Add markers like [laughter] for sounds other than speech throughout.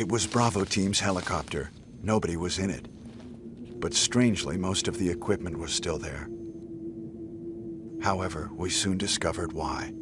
It was Bravo Team's helicopter. Nobody was in it. But strangely, most of the equipment was still there. However, we soon discovered why.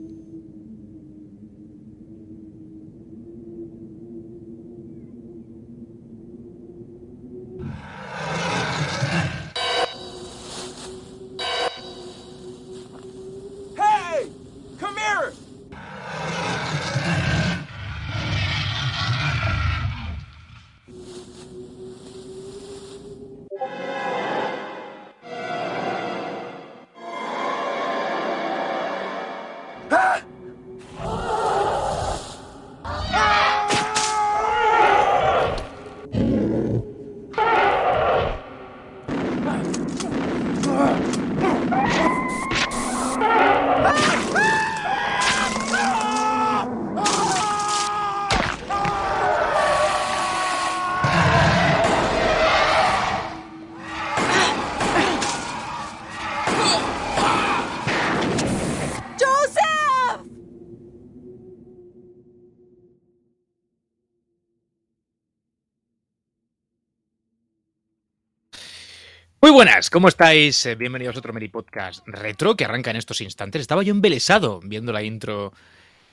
Buenas, ¿cómo estáis? Eh, Bienvenidos a otro Meri Podcast retro que arranca en estos instantes. Estaba yo embelesado viendo la intro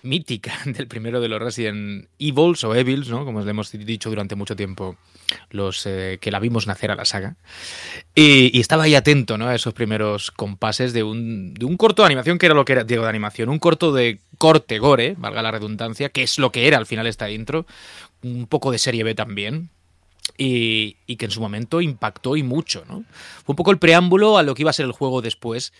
mítica [laughs] del primero de los Resident Evils o Evils, ¿no? Como le hemos dicho durante mucho tiempo los eh, que la vimos nacer a la saga. Y, estaba ahí atento, ¿no? A esos primeros compases de un, de un corto de animación que era lo que era, digo, de animación, un corto de corte gore, valga la redundancia, que es lo que era al final esta intro, un poco de serie B también, y, y, que en su momento impactó y mucho, ¿no? Fue un poco el preámbulo a lo que iba a ser el juego después,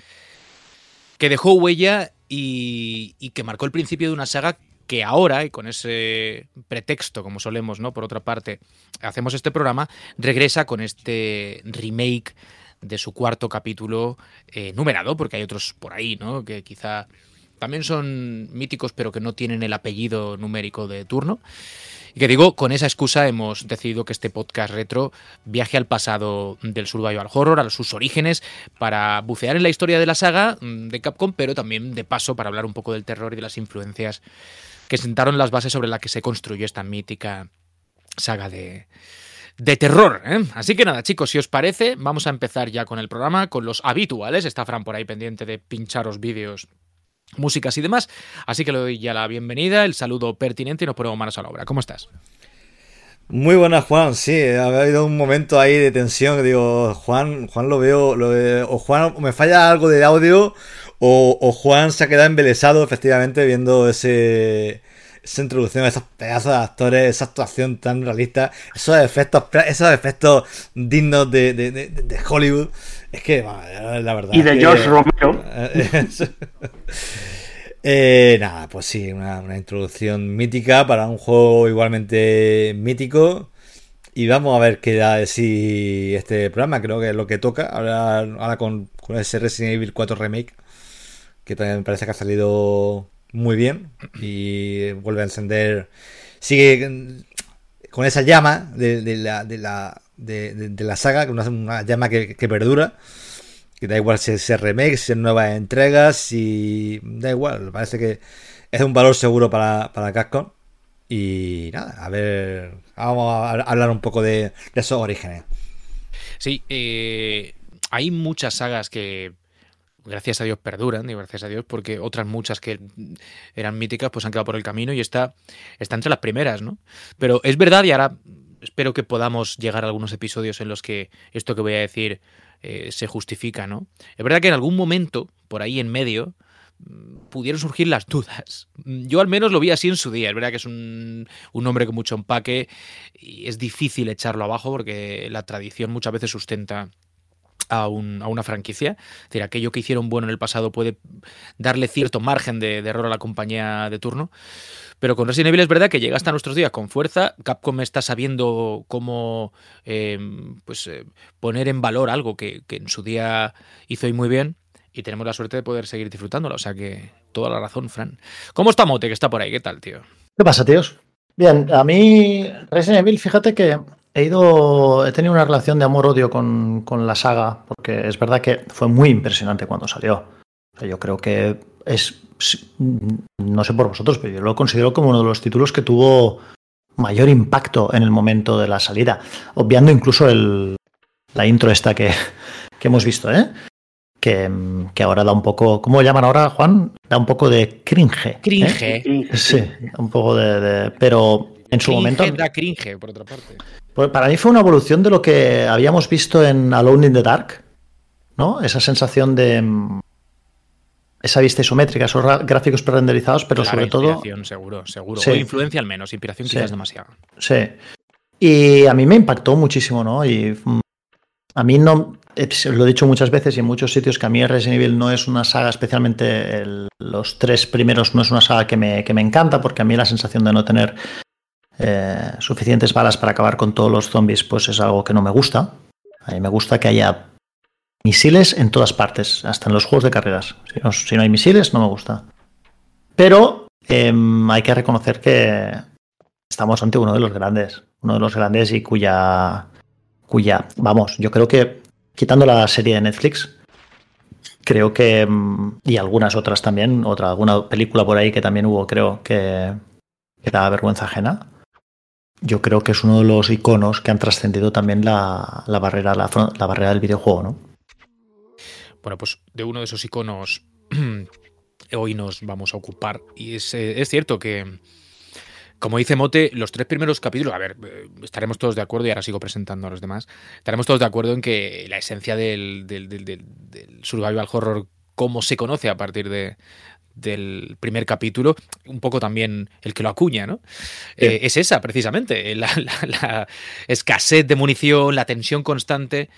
que dejó huella y, y, que marcó el principio de una saga que ahora, y con ese pretexto, como solemos, ¿no? Por otra parte, hacemos este programa, regresa con este remake de su cuarto capítulo eh, numerado, porque hay otros por ahí, ¿no? Que quizá también son míticos, pero que no tienen el apellido numérico de turno. Y que digo, con esa excusa hemos decidido que este podcast retro viaje al pasado del survival horror, a sus orígenes, para bucear en la historia de la saga mm, de Capcom, pero también de paso para hablar un poco del terror y de las influencias que sentaron las bases sobre las que se construyó esta mítica saga de, de terror. ¿eh? Así que nada, chicos, si os parece, vamos a empezar ya con el programa, con los habituales. Está Fran por ahí pendiente de pincharos vídeos músicas y demás. Así que le doy ya la bienvenida, el saludo pertinente y nos ponemos manos a la obra. ¿Cómo estás? Muy buenas, Juan. Sí, ha habido un momento ahí de tensión. Digo, Juan, Juan lo veo, o Juan me falla algo del audio, o, Juan se ha quedado embelesado, efectivamente, viendo ese esa introducción, esos pedazos de actores, esa actuación tan realista, esos efectos, esos efectos dignos de, de Hollywood. Es que, la verdad. Y de que, George Romero. [laughs] eh, nada, pues sí, una, una, introducción mítica para un juego igualmente mítico. Y vamos a ver qué da de sí este programa, creo que es lo que toca. Ahora, ahora con, con ese Resident Evil 4 Remake, que también me parece que ha salido muy bien y vuelve a encender. Sigue con esa llama de, de la, de, la, de, la saga, una, una llama que, perdura. Que da igual si es remake, si es nuevas entregas, y da igual. Parece que es un valor seguro para, para Capcom. Y nada, a ver, vamos a hablar un poco de, de esos orígenes. Sí, eh, hay muchas sagas que gracias a Dios perduran, digo gracias a Dios, porque otras muchas que eran míticas pues han quedado por el camino y está, está entre las primeras, ¿no? Pero es verdad y ahora espero que podamos llegar a algunos episodios en los que esto que voy a decir eh, se justifica, ¿no? Es verdad que en algún momento, por ahí en medio, pudieron surgir las dudas. Yo al menos lo vi así en su día. Es verdad que es un, un nombre con mucho empaque y es difícil echarlo abajo porque la tradición muchas veces sustenta a, un, a, una franquicia. Es decir, aquello que hicieron bueno en el pasado puede darle cierto margen de, error a la compañía de turno. Pero con Resident Evil es verdad que llega hasta nuestros días con fuerza. Capcom está sabiendo cómo eh, pues, eh, poner en valor algo que, que, en su día hizo y muy bien. Y tenemos la suerte de poder seguir disfrutándolo. O sea que toda la razón, Fran. ¿Cómo está Mote, que está por ahí? ¿Qué tal, tío? ¿Qué pasa, tíos? Bien, a mí Resident Evil, fíjate que he ido, he tenido una relación de amor-odio con, con, la saga, porque es verdad que fue muy impresionante cuando salió. O sea, yo creo que es, no sé por vosotros, pero yo lo considero como uno de los títulos que tuvo mayor impacto en el momento de la salida, obviando incluso el, la intro esta que, que hemos visto, ¿eh? Que, que, ahora da un poco, ¿cómo llaman ahora, Juan? Da un poco de cringe. ¿eh? Cringe. Sí, un poco de, de pero en su cringe momento. Da cringe, por otra parte. Pues para mí fue una evolución de lo que habíamos visto en Alone in the Dark, ¿no? Esa sensación de mm, esa vista isométrica, esos gráficos prerenderizados, pero sobre todo. Inspiración, seguro, seguro. Sí. O influencia al menos, inspiración Sí. quizás demasiado. Sí. Y a mí me impactó muchísimo, ¿no? Y mm, a mí no. eh, Lo he dicho muchas veces y en muchos sitios que a mí Resident Evil no es una saga, especialmente el- los tres primeros, no es una saga que me, que me encanta, porque a mí la sensación de no tener eh, suficientes balas para acabar con todos los zombies, pues es algo que no me gusta. A mí me gusta que haya misiles en todas partes, hasta en los juegos de carreras. Si no, hay misiles, no me gusta. Pero em, hay que reconocer que estamos ante uno de los grandes, uno de los grandes y cuya, cuya, vamos, yo creo que quitando la serie de Netflix, creo que mm, y algunas otras también, otra alguna película por ahí que también hubo, creo que que da vergüenza ajena. Yo creo que es uno de los iconos que han trascendido también la, la barrera la, barrera del videojuego, ¿no? Bueno, pues de uno de esos iconos [clears throat] hoy nos vamos a ocupar. Y es, eh, es cierto que, como dice Mote, los tres primeros capítulos, a ver, eh, estaremos todos de acuerdo, y ahora sigo presentando a los demás, estaremos todos de acuerdo en que la esencia del, del- del- del survival horror, como se conoce a partir de del primer capítulo, un poco también el que lo acuña, ¿no? Sí. Eh, es esa, precisamente, la, la- la escasez de munición, la tensión constante.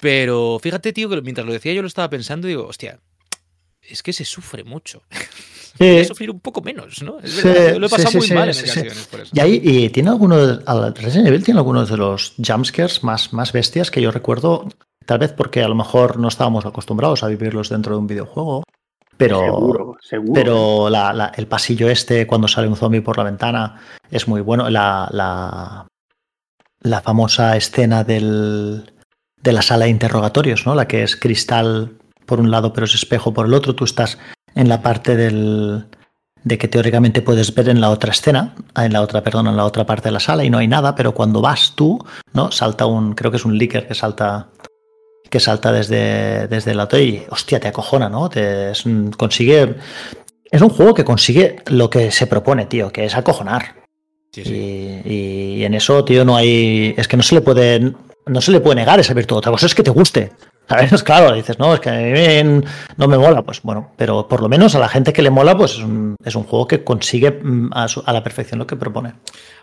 Pero fíjate, tío, que mientras lo decía yo lo estaba pensando y digo, hostia, es que se sufre mucho. A sufrir un poco menos, ¿no? Es Sí, lo he sí, pasado sí, muy sí, mal en sí, sí. ocasiones por eso. Y ahí y tiene alguno de, al- Resident Evil tiene algunos de los jumpscares más, más bestias que yo recuerdo, tal vez porque a lo mejor no estábamos acostumbrados a vivirlos dentro de un videojuego, pero seguro, seguro. Pero la- la- el pasillo este, cuando sale un zombie por la ventana, es muy bueno. La, la, la famosa escena del, de la sala de interrogatorios, ¿no? La que es cristal por un lado, pero es espejo por el otro. Tú estás en la parte del de que teóricamente puedes ver en la otra escena, en la otra, perdón, en la otra parte de la sala y no hay nada, pero cuando vas tú, ¿no? Salta un, creo que es un leaker que salta que salta desde, desde el auto y hostia, te acojona, ¿no? Te, es consigue. Es un juego que consigue lo que se propone, tío, que es acojonar. Sí, sí. Y, y en eso, tío, no hay. Es que no se le puede. No se le puede negar esa virtud. Otra cosa es que te guste. ¿Sabes? Claro, dices, no, es que a mí no me mola. Pues bueno, pero por lo menos a la gente que le mola, pues es un, es un juego que consigue mm, a, su- a la perfección lo que propone.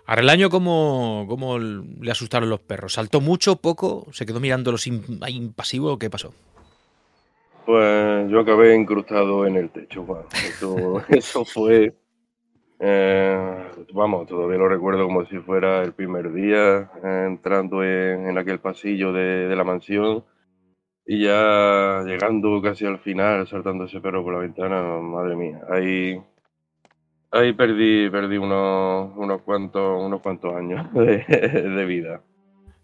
Ahora el año, ¿cómo, cómo le asustaron los perros? ¿Saltó mucho, poco? ¿Se quedó ahí impasivo? ¿Qué pasó? Pues yo acabé incrustado en el techo, Juan. Eso, [laughs] eso fue. eh, vamos, todavía lo recuerdo como si fuera el primer día eh, entrando en, en aquel pasillo de, de la mansión y ya llegando casi al final, saltando ese perro por la ventana, madre mía. Ahí, ahí perdí, perdí unos, unos cuantos, unos cuantos años [laughs] de, de vida.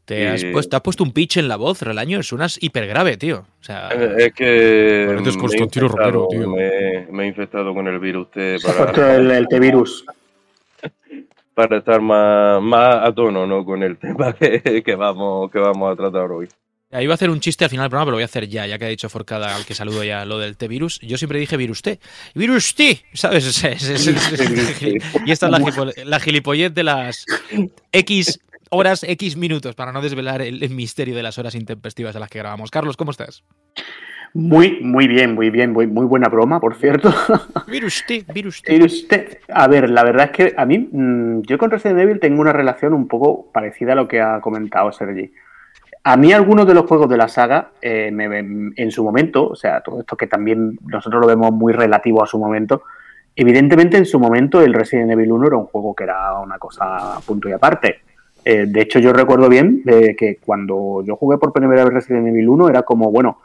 ¿Te has, puesto, te has puesto un pitch en la voz, Relaño? Suenas hiper grave, tío. O sea, Es que me he, Romero, infectado, tío. me- me he infectado con el virus T Se ha puesto para, el, el [laughs] T-Virus. para estar más, más a tono ¿no? con el [laughs] tema que, que vamos, que vamos a tratar hoy. Iba a hacer un chiste al final del programa, pero lo voy a hacer ya, ya que ha dicho Forcada al que saludo ya lo del T-Virus. Yo siempre dije virus T. ¡Virus T! ¿Sabes? [laughs] Es- es- es- es- es- y esta es la, la gilipollez de las X horas, X minutos, para no desvelar el, el misterio de las horas intempestivas a las que grabamos. Carlos, ¿cómo estás? Muy, muy bien, muy bien. Muy, muy buena broma, por cierto. Virus T, virus T. Y usted, a ver, la verdad es que a mí, mm, yo con Resident Evil tengo una relación un poco parecida a lo que ha comentado Sergi. A mí algunos de los juegos de la saga, eh, me- en su momento, o sea, todo esto que también nosotros lo vemos muy relativo a su momento, evidentemente en su momento el Resident Evil 1 era un juego que era una cosa a punto y aparte. Eh, de hecho, yo recuerdo bien eh, que cuando yo jugué por primera vez Resident Evil 1 era como, bueno,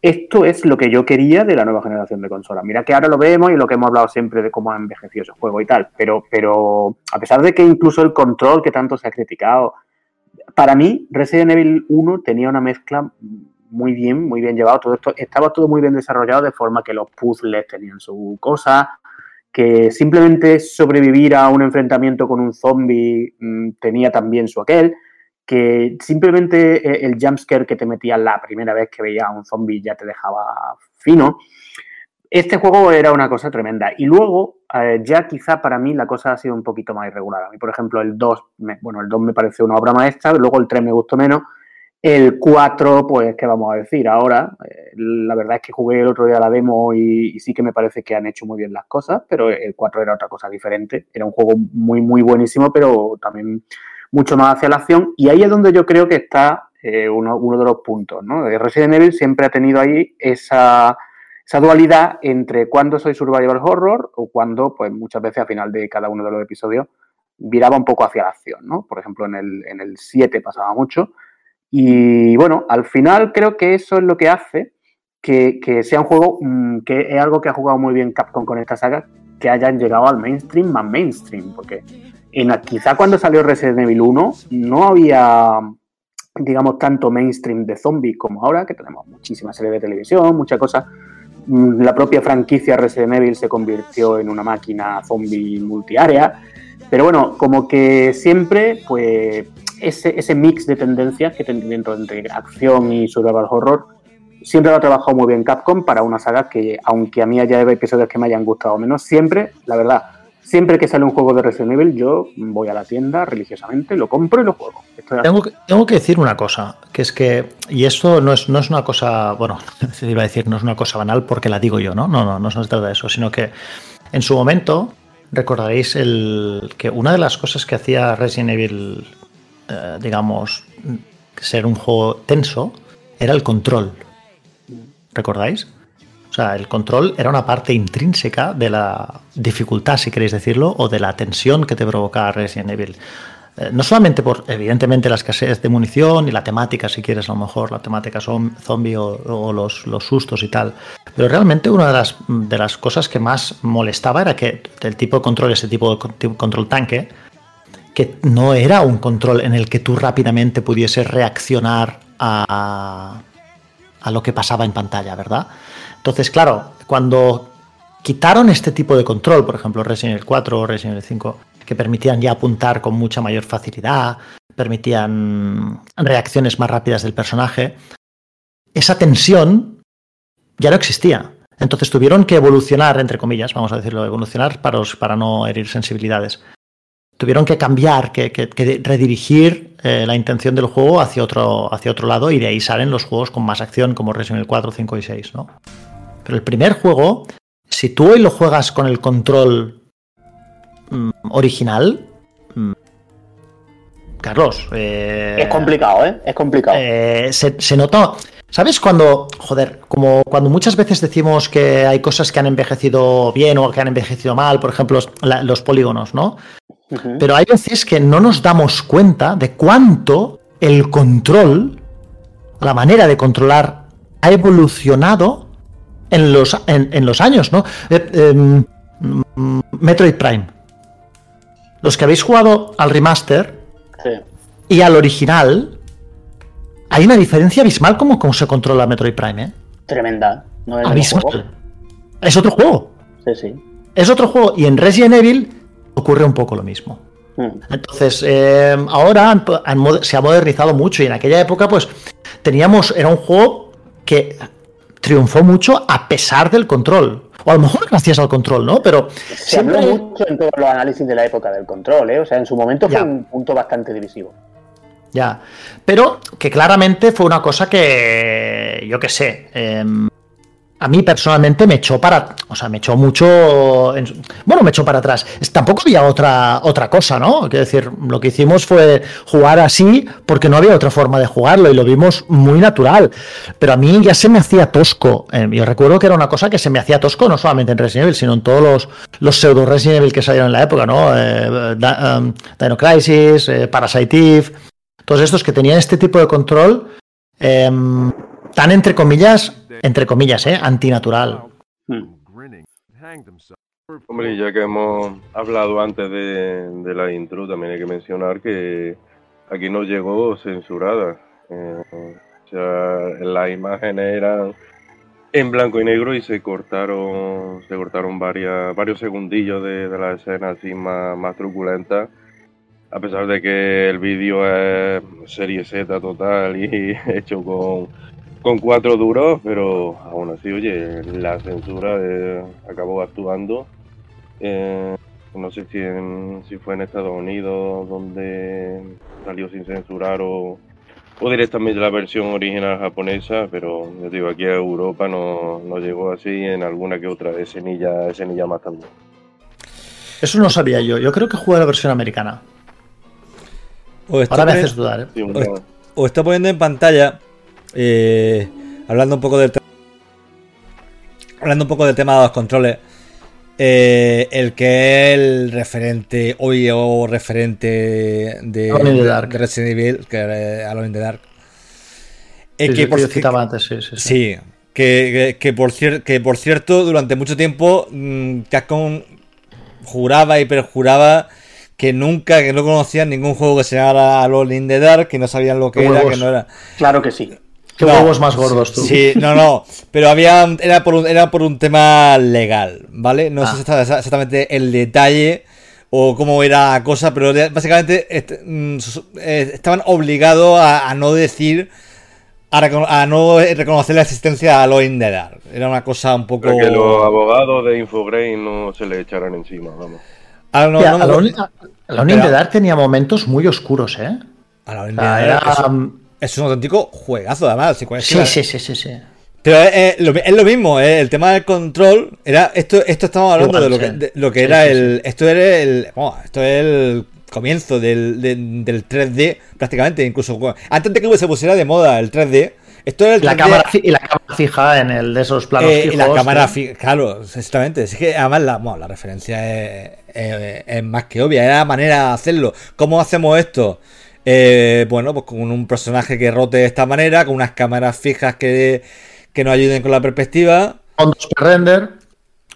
esto es lo que yo quería de la nueva generación de consolas. Mira que ahora lo vemos y lo que hemos hablado siempre de cómo ha envejecido ese juego y tal, pero, pero a pesar de que incluso el control que tanto se ha criticado, para mí Resident Evil 1 tenía una mezcla muy bien, muy bien llevado, todo esto estaba todo muy bien desarrollado de forma que los puzzles tenían su cosa, que simplemente sobrevivir a un enfrentamiento con un zombie mm, tenía también su aquel, que simplemente eh, el jumpscare que te metía la primera vez que veía a un zombie ya te dejaba fino. Este juego era una cosa tremenda. Y luego, eh, ya quizá para mí la cosa ha sido un poquito más irregular. A mí, por ejemplo, el 2, me, bueno, el 2 me pareció una obra maestra, luego el 3 me gustó menos. El 4, pues, ¿qué vamos a decir? Ahora, eh, la verdad es que jugué el otro día la demo y, sí que me parece que han hecho muy bien las cosas, pero el 4 era otra cosa diferente. Era un juego muy, muy buenísimo, pero también mucho más hacia la acción. Y ahí es donde yo creo que está eh, uno, uno, de los puntos, ¿no? Resident Evil siempre ha tenido ahí esa esa dualidad entre cuando soy survival horror o cuando, pues muchas veces al final de cada uno de los episodios, viraba un poco hacia la acción, ¿no? Por ejemplo, en el, en el 7 pasaba mucho. Y bueno, al final creo que eso es lo que hace que, que sea un juego mmm, que es algo que ha jugado muy bien Capcom con esta saga, que hayan llegado al mainstream más mainstream, porque quizá cuando salió Resident Evil 1 no había, digamos, tanto mainstream de zombies como ahora, que tenemos muchísimas series de televisión, muchas cosas la propia franquicia Resident Evil se convirtió en una máquina zombie multiárea. Pero bueno, como que siempre, pues, ese, ese mix de tendencias que tiene dentro entre acción y survival horror, siempre lo ha trabajado muy bien Capcom para una saga que, aunque a mí haya episodios que me hayan gustado menos, siempre, la verdad, siempre que sale un juego de Resident Evil, yo voy a la tienda religiosamente, lo compro y lo juego. Tengo que, decir una cosa, que es que, y esto no es, no es una cosa, bueno, [laughs] se iba a decir, no es una cosa banal porque la digo yo, ¿no? No, no, no se trata de eso, sino que en su momento recordaréis el, que una de las cosas que hacía Resident Evil, eh, digamos, ser un juego tenso, era el control. ¿Recordáis? O sea, el control era una parte intrínseca de la dificultad, si queréis decirlo, o de la tensión que te provocaba Resident Evil. Eh, no solamente por, evidentemente, la escasez de munición y la temática, si quieres, a lo mejor, la temática zombie o, o los, los, sustos y tal, pero realmente una de las, de las cosas que más molestaba era que el tipo de control, ese tipo de control tanque, que no era un control en el que tú rápidamente pudieses reaccionar a, a lo que pasaba en pantalla, ¿verdad? Entonces, claro, cuando quitaron este tipo de control, por ejemplo, Resident Evil 4 o Resident Evil 5, que permitían ya apuntar con mucha mayor facilidad, permitían reacciones más rápidas del personaje, esa tensión ya no existía. Entonces tuvieron que evolucionar, entre comillas, vamos a decirlo, evolucionar para, para no herir sensibilidades. Tuvieron que cambiar, que, que, que redirigir eh, la intención del juego hacia otro, hacia otro lado y de ahí salen los juegos con más acción como Resident Evil 4, 5 y 6, ¿no? Pero el primer juego, si tú hoy lo juegas con el control mmm, original, mmm, Carlos. Eh, es complicado, ¿eh? Es complicado. Eh, se, se, nota. ¿Sabes cuando, joder, como cuando muchas veces decimos que hay cosas que han envejecido bien o que han envejecido mal, por ejemplo, la, los polígonos, ¿no? Uh -huh. Pero hay veces que no nos damos cuenta de cuánto el control, la manera de controlar, ha evolucionado en los, en, en los años, ¿no? Eh, eh, Metroid Prime. Los que habéis jugado al remaster sí. y al original, hay una diferencia abismal como, como se controla Metroid Prime, ¿eh? Tremenda. No es, abismal. es otro juego. Sí, sí. Es otro juego. Y en Resident Evil ocurre un poco lo mismo. Hmm. Entonces, eh, ahora han, han, se ha modernizado mucho y en aquella época, pues, teníamos, era un juego que triunfó mucho a pesar del control. O a lo mejor gracias al control, ¿no? Pero se siempre... habló mucho en todos los análisis de la época del control, ¿eh? O sea, en su momento fue ya. un punto bastante divisivo. Ya. Pero que claramente fue una cosa que, yo qué sé, eh, a mí personalmente me echó para, o sea, me echó mucho, en, bueno, me echó para atrás. Tampoco había otra, otra cosa, ¿no? Quiero decir, lo que hicimos fue jugar así porque no había otra forma de jugarlo y lo vimos muy natural. Pero a mí ya se me hacía tosco. Eh, yo recuerdo que era una cosa que se me hacía tosco no solamente en Resident Evil, sino en todos los, los pseudo Resident Evil que salieron en la época, ¿no? Eh, um, Dino Crisis, eh, Parasite Eve, todos estos que tenían este tipo de control em, tan entre comillas entre comillas, ¿eh? antinatural. Hombre, ya que hemos hablado antes de, de, la intro, también hay que mencionar que aquí no llegó censurada. Eh, sea, las imágenes eran en blanco y negro y se cortaron se cortaron varias, varios segundillos de, de la escena así más, más truculenta a pesar de que el vídeo es serie Z total y [laughs] hecho con, con cuatro duros, pero aún así, oye, la censura eh, acabó actuando. Eh, no sé si, en- si fue en Estados Unidos donde salió sin censurar o, o directamente la versión original japonesa, pero yo digo, aquí a Europa no, no llegó así, en alguna que otra escenilla más también. Eso no sabía yo. Yo creo que jugué la versión americana. Os está, Ahora me haces dudar, ¿eh? Sí, os- os está poniendo en pantalla, eh, hablando un poco del hablando un poco del tema de los controles, eh, el que es el referente hoy o referente de, Alone in the Dark. de Resident Evil, que era Alone in the Dark. Eh, Sí, que sí, por- que yo que- citaba antes, sí, sí. sí. Sí, que, que- que por cier- que por cierto, durante mucho tiempo mm, Capcom juraba y perjuraba que nunca, que no conocían ningún juego que se llamara Alone in the Dark, que no sabían lo que era, huevos. que no era. Claro que sí. Qué No. huevos más gordos tú. Sí, no, no, pero había era por un, era por un tema legal, ¿vale? No Ah. sé exa- exactamente el detalle o cómo era la cosa, pero de- básicamente este, mm, eh, estaban obligados a, a no decir a, a no reconocer la existencia de Alone in the Dark. Era una cosa un poco Para que los abogados de Infograin no se le echaran encima, vamos. Ah, no, Hostia, no, no, Alone- Alone in the Espera. Dark tenía momentos muy oscuros, ¿eh? Alone in the Dark era- es, es un auténtico juegazo, además. si- Sí, sí, sí, sí, sí. Pero es, es lo, es lo mismo, ¿eh? el tema del control. Era, esto, esto estamos hablando Igual, de lo que, de lo que Sí, era sí, el. Esto era el. bueno, esto es el comienzo del, del, del 3D, prácticamente. Incluso antes de que se pusiera de moda el 3D. Esto era el 3D. La cámara, y la cámara fija en el de esos planos eh, fijos. y la cámara fija, claro, exactamente. Es que además la, bueno, la referencia es, es- es más que obvia. Era la manera de hacerlo. ¿Cómo hacemos esto? Eh, bueno, pues con un personaje que rote de esta manera, con unas cámaras fijas que, que nos ayuden con la perspectiva.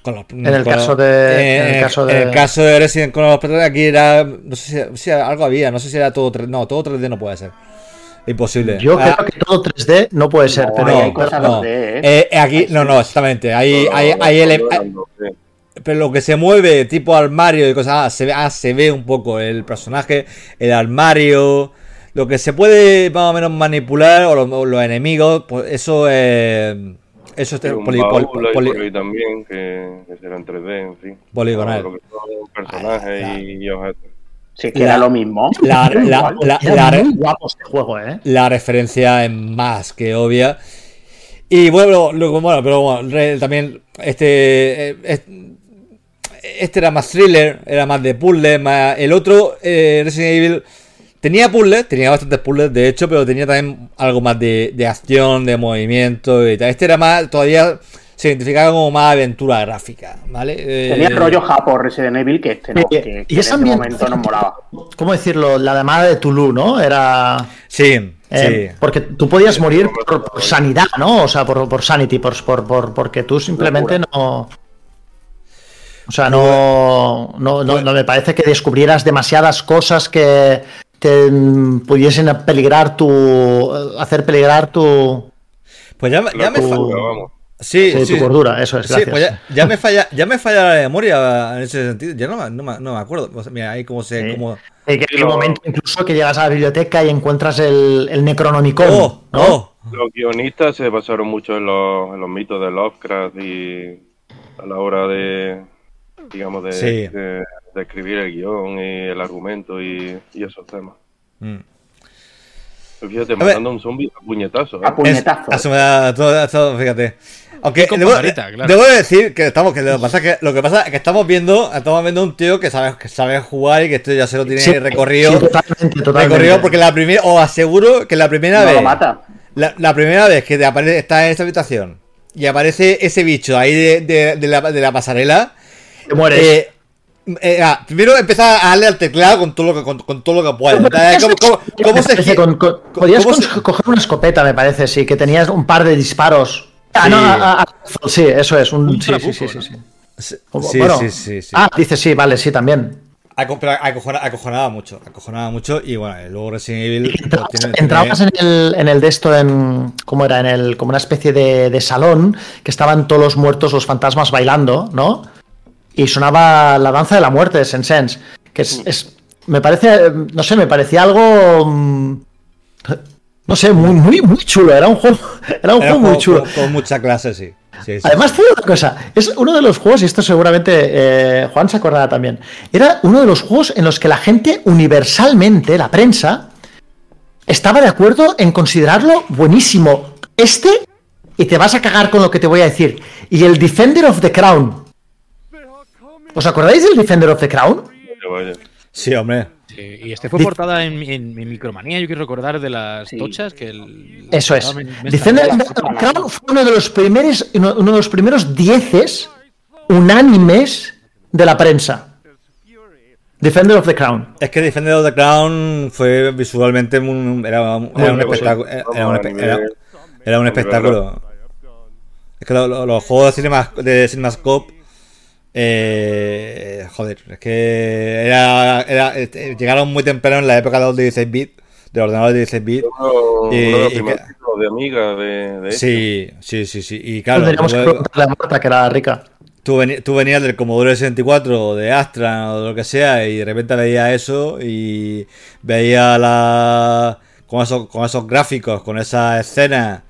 Con los- En el con caso los- de- en el caso de- en el caso de Resident con los aquí era. No sé si, si algo había, no sé si era todo 3D. No, todo 3D no puede ser. Imposible. Yo Ah, creo que todo 3D no puede ser, No, pero no, hay cosas no. 2D, ¿eh? Eh, aquí, no, no, exactamente. Hay, No, hay, no, hay ele- pero lo que se mueve, tipo armario y cosas, ah, se, ve, ah, se ve un poco el personaje, el armario, lo que se puede más o menos manipular, o los, o los enemigos, pues eso es. Eso es Sí, un poli- baúl poli- poli- ahí también, que, que será en 3D, en fin. Poligonal. Lo son personajes Ah, y, y objetos. Sí, que La- era lo mismo. la- [laughs] la- la- era la- muy guapo este juego, ¿eh? la referencia es más que obvia. Y bueno, luego, bueno, pero bueno, re- también este, eh, es- este era más thriller, era más de puzzle, más el otro eh, Resident Evil tenía puzzles, tenía bastantes puzzles de hecho, pero tenía también algo más de, de acción, de movimiento y tal. Este era más, todavía se identificaba como más aventura gráfica, ¿vale? Eh, Tenía rollo Japo Resident Evil que este no, que, que y en ese ese ambiente- momento nos molaba. ¿Cómo decirlo? La llamada de Tulu, ¿no? Era. Sí, eh, sí. Porque tú podías morir por, por sanidad, ¿no? O sea, por, por sanity, por, por, por- porque tú simplemente no. O sea, no, no, no, no me parece que descubrieras demasiadas cosas que te mm, pudiesen peligrar tu. hacer peligrar tu. Pues ya, me- ya La me vamos. Sí, sí, sí. tu cordura, eso es, Sí, gracias. pues ya, ya me falla, ya me falla la memoria en ese sentido. Ya no, me- no, me- no me acuerdo. O sea, mira, ahí como se. Sí. Como... Eh, que hay Lo- un momento incluso que llegas a la biblioteca y encuentras el, el Necronomicon. ¡Oh! ¿no? ¡Oh! Los guionistas se basaron mucho en los, en los mitos de Lovecraft y a la hora de, digamos, de, Sí. de- de escribir el guion y el argumento y, y esos temas. Mm. Pero Fíjate, matando a un zombie a puñetazo. ¿eh? A puñetazo. Es- da todo, todo, fíjate. Aunque debo, pajarita, claro. debo decir que estamos que lo que pasa es que lo que pasa es que estamos viendo estamos viendo un tío que sabe que sabe jugar y que esto ya se lo tiene Sí, recorrido sí, totalmente, totalmente. recorrido porque la primera os aseguro que la primera no vez lo mata. La, la primera vez que te aparece, estás en esta habitación y aparece ese bicho ahí de, de- de la, de la pasarela, Te mueres. eh, eh, ah, primero empieza a darle al teclado con todo lo que, con, con todo lo que puede. ¿Cómo, cómo- [laughs] cómo se con- con- podías cómo con- se- [laughs] coger una escopeta, me parece, sí, que tenías un par de disparos. Ah, Sí. no, a- a- sí, eso es. Un, Un sí, sí, trabuco, sí, sí, ¿no? sí. Sí, sí, bueno. sí, sí, sí. Ah, dice sí, vale, sí, también. Aco- pero acojona- acojonaba mucho, acojonaba mucho y bueno, luego Resident Evil Entrabas, tiene- entrabas tiene- en el, en el de esto, en, ¿cómo era? En el, como una especie de, de salón que estaban todos los muertos, los fantasmas bailando, ¿no? Y sonaba la danza de la muerte de Sense, que es, es- me parece, no sé, me parecía algo, mm, no sé, muy, muy, muy chulo. Era un juego, [laughs] era un era juego muy chulo. Con, con mucha clase, sí. Sí, sí. Además, digo una cosa, es uno de los juegos, y esto seguramente eh, Juan se acordará también, era uno de los juegos en los que la gente universalmente, la prensa, estaba de acuerdo en considerarlo buenísimo. Este, y te vas a cagar con lo que te voy a decir, y el Defender of the Crown. ¿Os acordáis del Defender of the Crown? Sí, hombre. Sí, y este fue portada en, en- en Micromanía, yo quiero recordar de las Sí. tochas que el, Eso es. me- me Defender of the Crown fue uno de los primeros, uno de los primeros dieces unánimes de la prensa. Defender of the Crown. Es que Defender of the Crown fue visualmente un, era, un- era un Muy espectáculo. Era, un, era- era espectáculo. Es que lo- lo- los juegos de, Cinema, de CinemaScope. Eh, joder, es que era, era- eh, llegaron muy temprano en la época de los 16 bits, de los ordenadores de 16 bits. Uno, Y- uno de y que- amiga de, de este. Sí, sí, sí, sí. Y claro, Tendríamos que luego- preguntarle a Marta, que era rica. tú, venías del Commodore 64 o de Astra o de lo que sea y de repente veías eso y veías la con esos, con esos gráficos, con esa escena,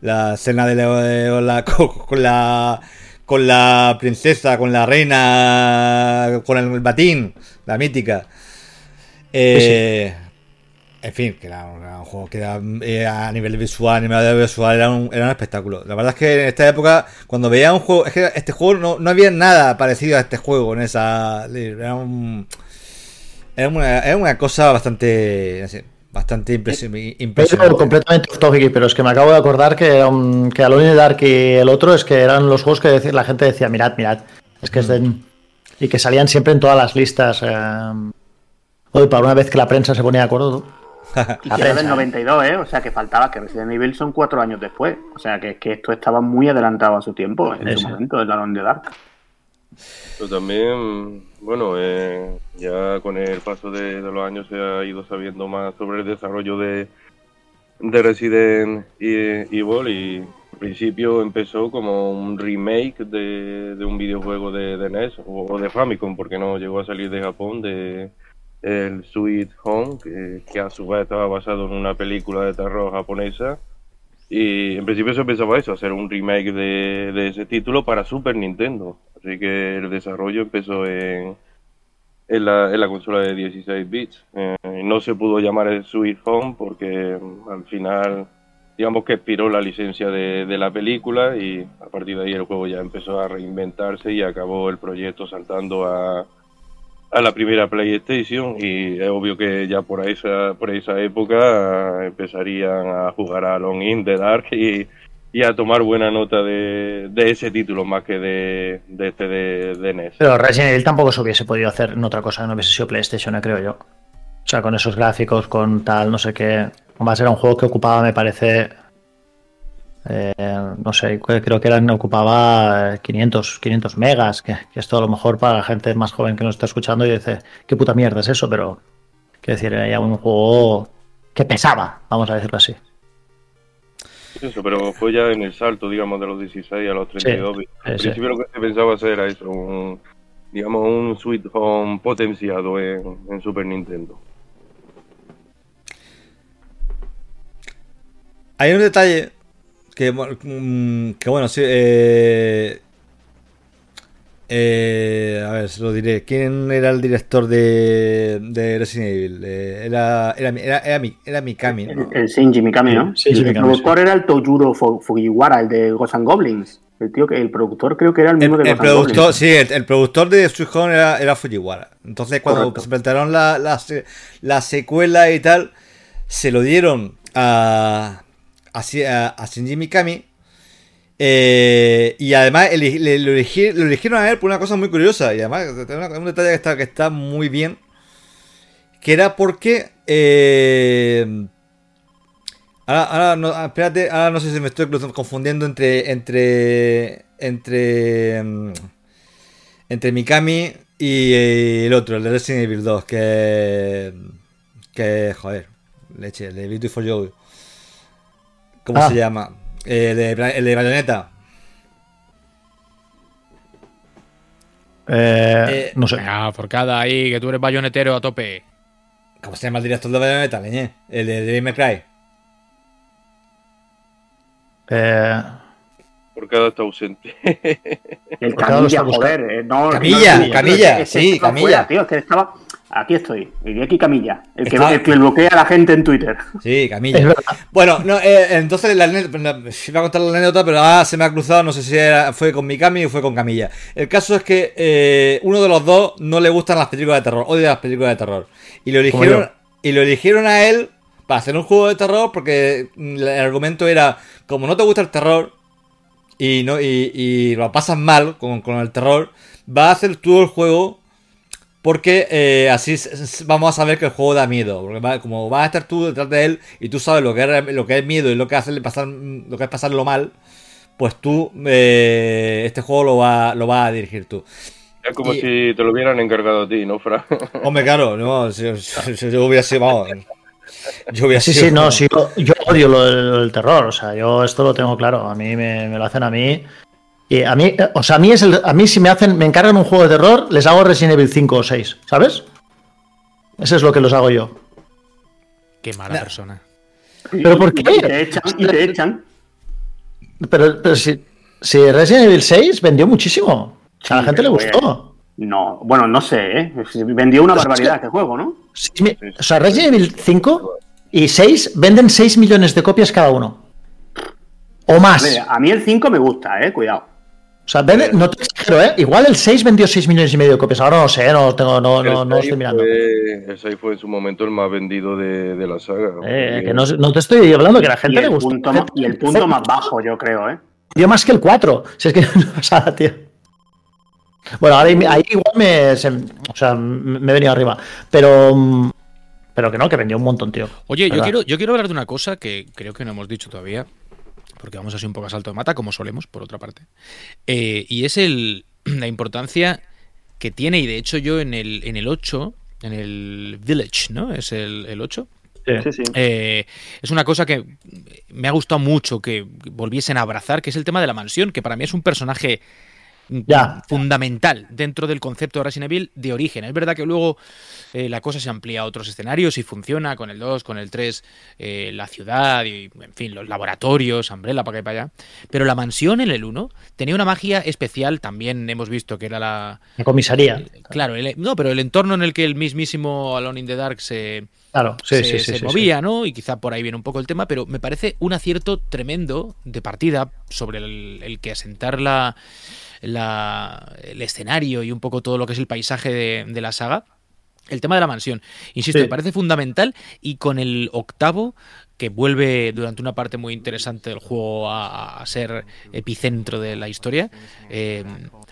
la escena de, la- de la, con, con la [laughs] con la princesa, con la reina, con el batín, la mítica. Eh, En fin, que era, un- era un juego que era, eh, a nivel visual, a nivel visual, era un, era un espectáculo. La verdad es que en esta época, cuando veía un juego, es que este juego no, no había nada parecido a este juego en esa. Era un. Era una, era una cosa bastante. no sé, bastante Pero impresionante. completamente off topic, pero es que me acabo de acordar que, um, que Alone in the Dark y el otro es que eran los juegos que la gente decía, mirad, mirad, es que es de... Y que salían siempre en todas las listas. eh, Hoy, para una vez que la prensa se ponía de acuerdo. [laughs] Y La que era del prensa, ¿eh? 92, ¿eh? O sea, que faltaba que Resident Evil son cuatro años después. O sea, que, que esto estaba muy adelantado a su tiempo en Sí, su sí. momento, el Alone in the Dark. Pero también, bueno, eh, ya con el paso de, los años se ha ido sabiendo más sobre el desarrollo de, de Resident E- Evil y al principio empezó como un remake de, de un videojuego de, de NES o, de Famicom porque no llegó a salir de Japón de el Sweet Home que a su vez estaba basado en una película de terror japonesa y en principio se pensaba eso, hacer un remake de, de ese título para Super Nintendo. Así que el desarrollo empezó en, en, la, en la consola de 16 bits. Eh, no se pudo llamar el Sweet Home porque mm, al final, digamos que expiró la licencia de, de la película y a partir de ahí el juego ya empezó a reinventarse y acabó el proyecto saltando a, a la primera PlayStation y es obvio que ya por esa, por esa época empezarían a jugar a Long in the Dark y, y a tomar buena nota de, de ese título más que de, de este de, de NES. Pero Resident Evil tampoco se hubiese podido hacer en otra cosa que no hubiese sido PlayStation, eh, creo yo. O sea, con esos gráficos, con tal, no sé qué. Además era un juego que ocupaba, me parece... eh, no sé, creo que eran, ocupaba eh, 500, 500 megas, que, que esto a lo mejor para la gente más joven que nos está escuchando y dice, qué puta mierda es eso, pero quiero decir, era ya un juego que pesaba, vamos a decirlo así. Eso, pero fue ya en el salto, digamos, de los 16 a los 32 bits. Al sí, sí. principio lo que se pensaba hacer era eso, un, digamos, un Sweet Home potenciado en, en Super Nintendo. Hay un detalle que, bueno, mm, que bueno, sí. Eh, eh, a ver, se lo diré. ¿Quién era el director de, de Resident Evil? Eh, era, era, mi- era, era, mi, era Mikami, ¿no? El Shinji Mikami, ¿no? Sí, Shinji el productor era el Toyuro Fu- Fujiwara, el de Ghosts and Goblins. El tío que el productor creo que era el El, mismo de el Ghosts and productor, Goblins. sí, el, el productor de Home era, era Fujiwara. Entonces, cuando Correcto. presentaron la, la, se- la secuela y tal, se lo dieron a, a, a, Shinji Mikami. eh, y además le, lo, eligi- lo eligieron a él por una cosa muy curiosa. Y además, un detalle que está, que está muy bien. Que era porque. eh, Ahora, ahora no, ah, espérate, ahora no sé si me estoy confundiendo entre. entre. entre. mm, entre Mikami Y el otro, el de Resident Evil 2, que. Que. Joder, leche, el de Beautiful Joe. ¿Cómo Ah. se llama? El de, el de Bayonetta. Eh, Eh, no sé. Venga, forcada ahí, que tú eres bayonetero a tope. ¿Cómo se llama el director de Bayonetta, leñe? El de Devil May Cry. Eh, Por cada está ausente. [laughs] El Camilla, joder. eh, no, Camilla, no, Camilla, sí, Camilla. fuera, tío, es que estaba. Aquí estoy. Y aquí Camilla. El que, el que bloquea a la gente en Twitter. Sí, Camilla. Bueno, no, eh, entonces la iba a contar la anécdota, pero ah, se me ha cruzado, no sé si era- fue con Mikami o fue con Camilla. El caso es que eh, uno de los dos no le gustan las películas de terror, odia las películas de terror. Y lo eligieron, y lo eligieron a él para hacer un juego de terror porque mm, el argumento era, como no te gusta el terror y no y, y lo pasas mal con, con el terror, va a hacer todo el juego porque eh, así vamos a saber que el juego da miedo. Porque va- como vas a estar tú detrás de él y tú sabes lo que es, lo que es miedo y lo que, hacerle pasar, lo que es pasarlo mal, pues tú eh, este juego lo va, lo vas a dirigir tú. Es como Y- si te lo hubieran encargado a ti, ¿no, Fra? [laughs] Hombre, claro, no, si- si- si yo hubiera sido, vamos, yo hubiera Sí, sido- sí, no, sí, yo, yo odio lo del el terror, o sea, yo esto lo tengo claro, a mí me, me lo hacen a mí. Y a mí, eh, o sea, a mí, es el, a mí si me hacen, me encargan un juego de terror, les hago Resident Evil 5 o 6, ¿sabes? Eso es lo que los hago yo. Qué mala Nah. persona. ¿Pero por qué? Y te echan. Y te echan. Pero, pero si, si Resident Evil 6 vendió muchísimo, a la Sí, gente le gustó. No, bueno, no sé, ¿eh? Vendió una barbaridad que- este juego, ¿no? Sí, o sea, Resident Evil 5 y 6 venden 6 millones de copias cada uno. O más. Hombre, A mí el 5 me gusta, ¿eh? Cuidado. O sea, vende- no te exagero, ¿eh? Igual el 6 vendió 6 millones y medio de copias. Ahora no sé, no, tengo, no, no, no estoy 6 mirando. Fue, el 6 fue en su momento el más vendido de, de la saga. Eh, que no, no te estoy hablando que a la gente le gusta. punto, y el punto más bajo, yo creo, ¿eh? Dio más que el 4. Si es que [laughs] no pasa nada, tío. Bueno, ahora ahí, ahí igual me, se- o sea, me he venido arriba. Pero, pero que no, que vendió un montón, tío. Oye, yo quiero, yo quiero hablar de una cosa que creo que no hemos dicho todavía, porque vamos así un poco a salto de mata, como solemos, por otra parte. Eh, y es el, [clears throat] la importancia que tiene, y de hecho yo en el, en el 8, en el Village, ¿no? Es el, el 8. Sí, sí. Eh, es una cosa que me ha gustado mucho que volviesen a abrazar, que es el tema de la mansión, que para mí es un personaje Ya. fundamental dentro del concepto de Resident Evil de origen. Es verdad que luego eh, la cosa se amplía a otros escenarios y funciona con el 2, con el 3, eh, la ciudad y, en fin, los laboratorios, Umbrella para acá y para allá. Pero la mansión en el 1 tenía una magia especial, también hemos visto que era la... La comisaría. Claro, el- no, pero el entorno en el que el mismísimo Alone in the Dark se, Claro, sí, se, sí, se movía, ¿no? Y quizá por ahí viene un poco el tema, pero me parece un acierto tremendo de partida sobre el, el que asentar la, la- el escenario y un poco todo lo que es el paisaje de, de la saga. El tema de la mansión, insisto, Sí. me parece fundamental y con el octavo, que vuelve durante una parte muy interesante del juego a, a ser epicentro de la historia, eh,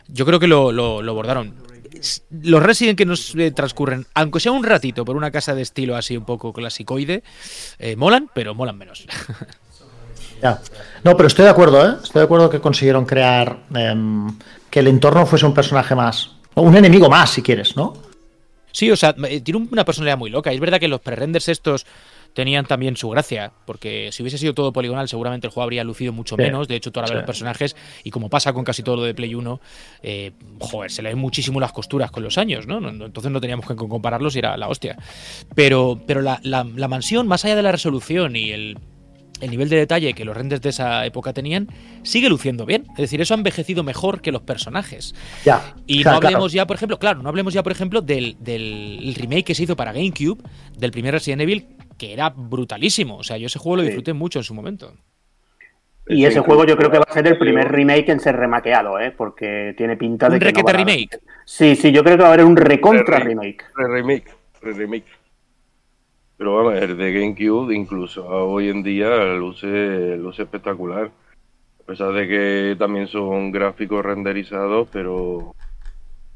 yo creo que lo, lo, lo abordaron. Los Resident que nos eh, transcurren, aunque sea un ratito por una casa de estilo así un poco clasicoide, eh, molan, pero molan menos. [laughs] Ya. No, pero estoy de acuerdo, ¿eh? Estoy de acuerdo que consiguieron crear em, que el entorno fuese un personaje más. O un enemigo más, si quieres, ¿no? Sí, o sea, tiene una personalidad muy loca. Es verdad que los pre-renders estos tenían también su gracia, porque si hubiese sido todo poligonal, seguramente el juego habría lucido mucho Sí. menos. De hecho, tú ahora ves Sí. los personajes, y como pasa con casi todo lo de Play 1, eh, joder, se le ven muchísimo las costuras con los años, no- Entonces no teníamos que compararlos y era la hostia. Pero, pero la, la- la mansión, más allá de la resolución y el, el nivel de detalle que los renders de esa época tenían, sigue luciendo bien. Es decir, eso ha envejecido mejor que los personajes. Ya. Y O sea, no claro. hablemos ya, por ejemplo, claro, no hablemos ya, por ejemplo, del, del remake que se hizo para GameCube, del primer Resident Evil, que era brutalísimo. O sea, yo ese juego lo Sí. disfruté mucho en su momento. Y ese juego yo creo que va a ser el primer remake en ser remakeado, ¿eh? Porque tiene pinta de Un que. no requete van a- remake. Sí, sí, yo creo que va a haber un recontra Re- remake. Re-remake, re-remake. Pero vamos, el de GameCube incluso hoy en día luce, luce espectacular. A pesar de que también son gráficos renderizados, pero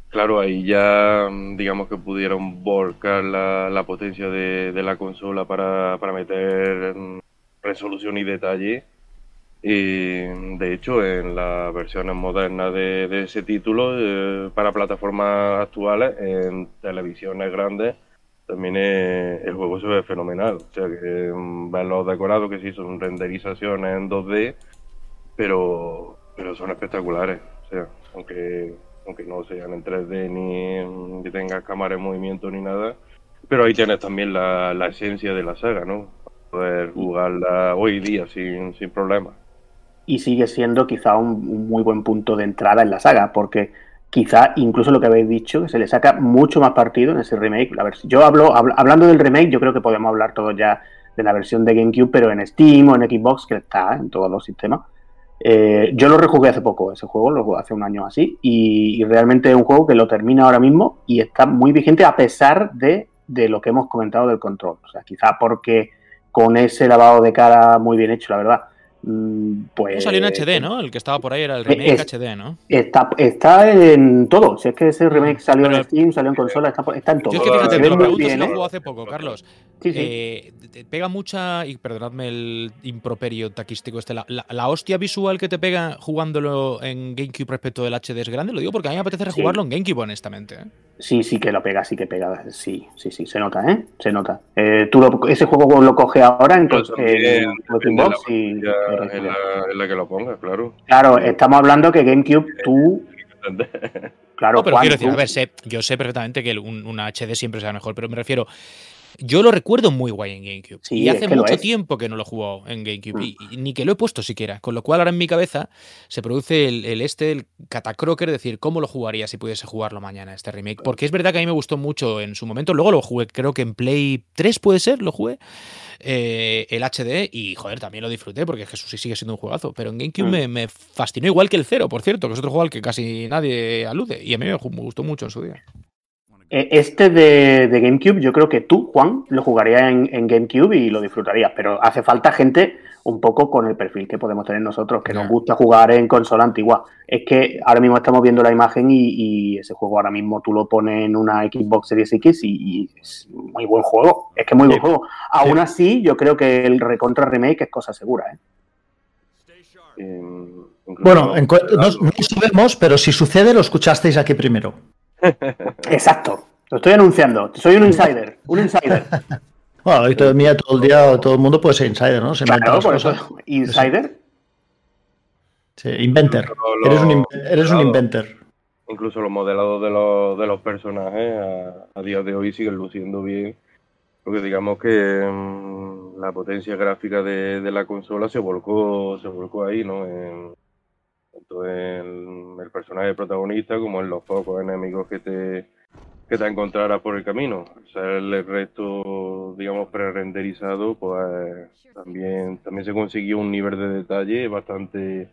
claro, ahí ya mm, digamos que pudieron volcar la, la potencia de, de la consola para, para meter mm, resolución y detalle. Y de hecho, en las versiones modernas de, ese título, eh, para plataformas actuales, en televisiones grandes, también el juego se ve fenomenal. O sea, que mm, ven los decorados que sí son renderizaciones en 2D, pero, pero son espectaculares. O sea, aunque, aunque no sean en 3D ni, ni tengas cámara en movimiento ni nada. Pero ahí tienes también la, la esencia de la saga, ¿no? Poder jugarla hoy día sin, sin problemas y sigue siendo quizá un, muy buen punto de entrada en la saga, porque quizá incluso lo que habéis dicho, que se le saca mucho más partido en ese remake. A ver, yo hablo, hablando del remake, yo creo que podemos hablar todos ya de la versión de GameCube, pero en Steam o en Xbox, que está en todos los sistemas. Eh, yo lo rejugué hace poco, ese juego, lo jugué hace un año así, y, realmente es un juego que lo termina ahora mismo y está muy vigente a pesar de, de lo que hemos comentado del control. O sea, quizá porque con ese lavado de cara muy bien hecho, la verdad, Pues. salió en HD, ¿no? El que estaba por ahí era el remake HD, ¿no? Está, está en todo. Si es que ese remake salió en Steam, salió en consola, está, está en todo. Yo es que fíjate, te lo pregunto si lo jugó hace poco, Carlos. Sí, sí. Eh, pega mucha, y perdonadme el improperio taquístico este, la, la, hostia visual que te pega jugándolo en GameCube respecto del HD es grande. Lo digo porque a mí me apetece rejugarlo en GameCube, honestamente. ¿eh? Sí, sí que lo pega, sí que pega. Sí, sí, sí, se nota, ¿eh? Se nota. Eh, tú ese juego lo coges ahora en, pues en, Xbox y en la, que lo pongas, claro. Claro, estamos hablando que GameCube tú. [laughs] Claro, pero quiero decir, a ver, yo sé perfectamente que un, una HD siempre será mejor, pero me refiero. Yo lo recuerdo muy guay en GameCube. y hace mucho tiempo que no lo juego en GameCube. Mm. Y, ni que lo he puesto siquiera. Con lo cual ahora en mi cabeza se produce el, este, el catacroker, decir, ¿cómo lo jugaría si pudiese jugarlo mañana este remake? Porque es verdad que a mí me gustó mucho en su momento. Luego lo jugué, creo que en Play 3 puede ser, lo jugué. Eh, el HD y joder, también lo disfruté porque Jesús sí sigue siendo un juegazo. Pero en GameCube mm. me, fascinó igual que el Cero, por cierto, que es otro juego al que casi nadie alude. Y a mí me gustó mucho en su día. Eh, este de, GameCube, yo creo que tú, Juan, lo jugarías en, GameCube y lo disfrutarías, pero hace falta gente un poco con el perfil que podemos tener nosotros, que nos gusta jugar en consola antigua. Es que ahora mismo estamos viendo la imagen y, ese juego ahora mismo tú lo pones en una Xbox Series X y, es muy buen juego. Es que es muy buen juego. Aún así, yo creo que el Recontra Remake es cosa segura. ¿eh? bueno, no sabemos, pero si sucede lo escuchasteis aquí primero. Exacto. Lo estoy anunciando. Soy un insider. Un insider. [laughs] Bueno, hoy todo, mía, todo el día todo el mundo puede ser insider, ¿no? Se claro, por eso. ¿Insider? Sí, inventor. Eres un, eres un inventor. Incluso los modelados de los, de los personajes a, día de hoy siguen luciendo bien. Porque digamos que mm, la potencia gráfica de, de, la consola se volcó, se volcó ahí, ¿no? En, tanto en el personaje protagonista como en los pocos enemigos que te, que te encontrarás por el camino. O sea, el resto, digamos, pre-renderizado, pues también, también se consiguió un nivel de detalle bastante,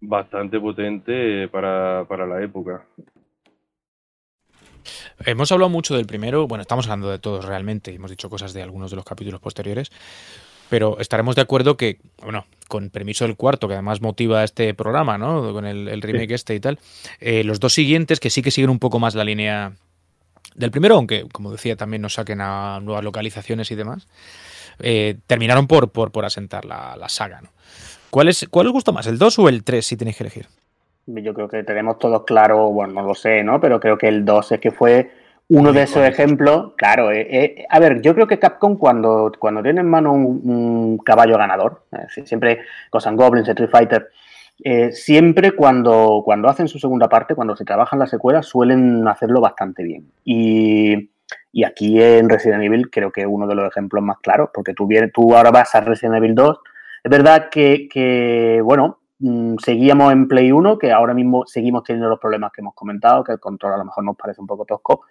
bastante potente para, para la época. Hemos hablado mucho del primero, bueno, estamos hablando de todos realmente, hemos dicho cosas de algunos de los capítulos posteriores, pero estaremos de acuerdo que, bueno, con permiso del cuarto, que además motiva este programa, ¿no? Con el, remake este y tal, eh, los dos siguientes, que sí que siguen un poco más la línea del primero, aunque, como decía, también nos saquen a nuevas localizaciones y demás, eh, terminaron por, por, por asentar la, saga, ¿no? ¿Cuál, es, ¿Cuál os gusta más, el 2 o el 3, si tenéis que elegir? Yo creo que tenemos todos claro, bueno, no lo sé, ¿no? Pero creo que el 2 es que fue uno de esos ejemplos, claro, eh, eh, a ver, yo creo que Capcom cuando, cuando tiene en mano un, caballo ganador, eh, siempre Ghosts Goblins, Street Fighter, siempre cuando, cuando hacen su segunda parte, cuando se trabajan las secuelas, suelen hacerlo bastante bien. Y, aquí en Resident Evil creo que es uno de los ejemplos más claros, porque tú, vienes, tú ahora vas a Resident Evil 2, es verdad que, que bueno, mm, seguíamos en Play 1, que ahora mismo seguimos teniendo los problemas que hemos comentado, que el control a lo mejor nos parece un poco tosco,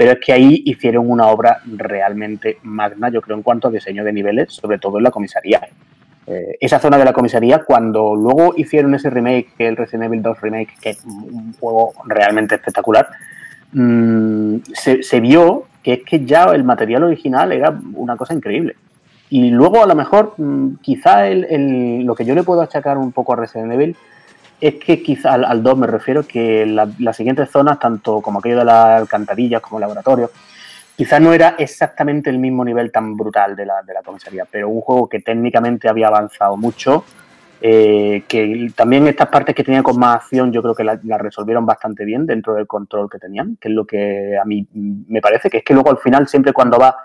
pero es que ahí hicieron una obra realmente magna, yo creo, en cuanto a diseño de niveles, sobre todo en la comisaría. Eh, esa zona de la comisaría, cuando luego hicieron ese remake, el Resident Evil 2 Remake, que es un juego realmente espectacular, mm, se, vio que es que ya el material original era una cosa increíble. Y luego, a lo mejor, mm, quizá lo que yo le puedo achacar un poco a Resident Evil es que quizá al, 2 me refiero que las siguientes zonas, tanto como aquello de las alcantarillas como el laboratorio, quizás no era exactamente el mismo nivel tan brutal de la, de la comisaría, pero un juego que técnicamente había avanzado mucho Eh, que también estas partes que tenía con más acción yo creo que las la resolvieron bastante bien dentro del control que tenían, que es lo que a mí me parece, que es que luego al final siempre cuando va,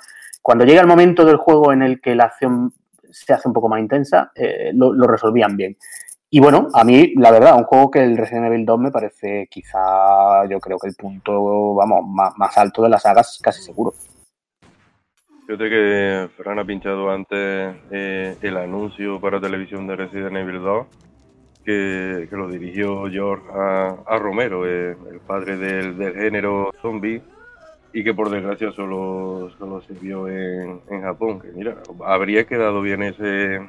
cuando llega el momento del juego en el que la acción se hace un poco más intensa, eh, lo, lo, resolvían bien. Y bueno, a mí, la verdad, un juego que el Resident Evil 2 me parece quizá, yo creo que el punto, vamos, más, más alto de las sagas, casi seguro. Fíjate que Fran ha pinchado antes eh, el anuncio para televisión de Resident Evil 2, que, que lo dirigió George a, a Romero, eh, el padre del, del, género zombie, y que por desgracia solo, solo se vio en, en Japón. Que mira, habría quedado bien ese,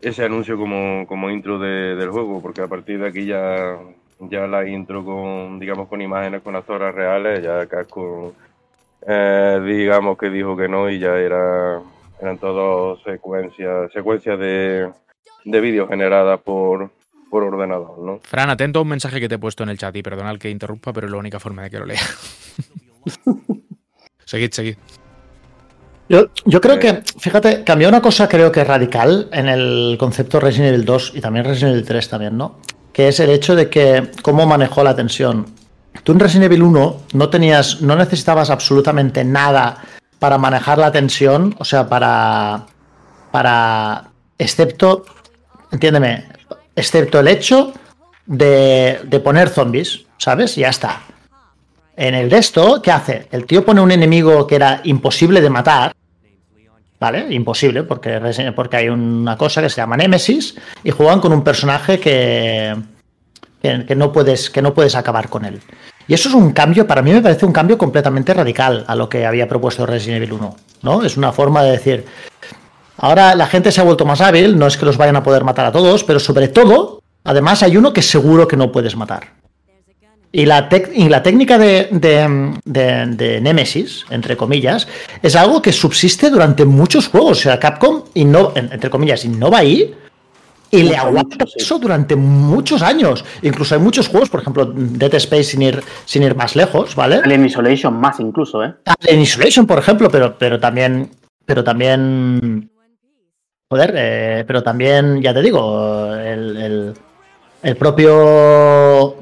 ese anuncio como, como intro de, del juego, porque a partir de aquí ya, ya la intro con, digamos, con imágenes, con actores reales, ya con eh, digamos que dijo que no y ya era eran todas secuencias secuencias de, de vídeos generadas por, por ordenador, ¿no? Fran, atento a un mensaje que te he puesto en el chat y perdona que interrumpa, pero es la única forma de que lo lea. [laughs] seguid, seguid. Yo, yo, creo que, fíjate, cambió una cosa creo que radical en el concepto Resident Evil 2 y también Resident Evil 3 también, ¿no? Que es el hecho de que cómo manejó la tensión. Tú en Resident Evil 1 no tenías, no necesitabas absolutamente nada para manejar la tensión, o sea, para, para, excepto, entiéndeme, excepto el hecho de, de poner zombies, ¿sabes? Y ya está. En el de esto, ¿qué hace? El tío pone un enemigo que era imposible de matar, ¿vale? Imposible, porque, porque hay una cosa que se llama Nemesis y juegan con un personaje que, que, no puedes, que no puedes acabar con él. Y eso es un cambio, para mí me parece un cambio completamente radical a lo que había propuesto Resident Evil 1, ¿no? Es una forma de decir, ahora la gente se ha vuelto más hábil, no es que los vayan a poder matar a todos, pero sobre todo, además hay uno que seguro que no puedes matar. Y la, y la técnica de, de, de, de, Nemesis, entre comillas, es algo que subsiste durante muchos juegos. O sea, Capcom, innova, entre comillas, innova ahí y le aguanta eso durante muchos años. Incluso hay muchos juegos, por ejemplo, Dead Space sin ir, sin ir más lejos, ¿vale? Alien Isolation más incluso, ¿eh? Alien Isolation, por ejemplo, pero, pero también. Pero también. Joder, eh, pero también, ya te digo, el, el, el propio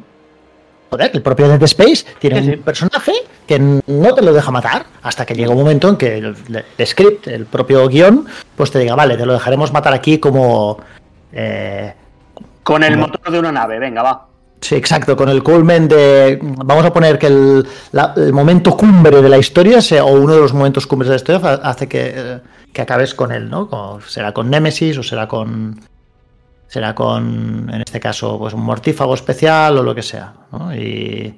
Joder, el propio Dead Space tiene sí, sí. un personaje que no te lo deja matar hasta que llega un momento en que el, el, script, el propio guion, pues te diga, vale, te lo dejaremos matar aquí como. Eh, con el como... motor de una nave, venga, va. Sí, exacto, con el culmen de. Vamos a poner que el, la, el, momento cumbre de la historia sea, o uno de los momentos cumbres de la historia hace que, que acabes con él, ¿no? Como será con Nemesis o será con será con, en este caso, pues un mortífago especial o lo que sea. ¿no? Y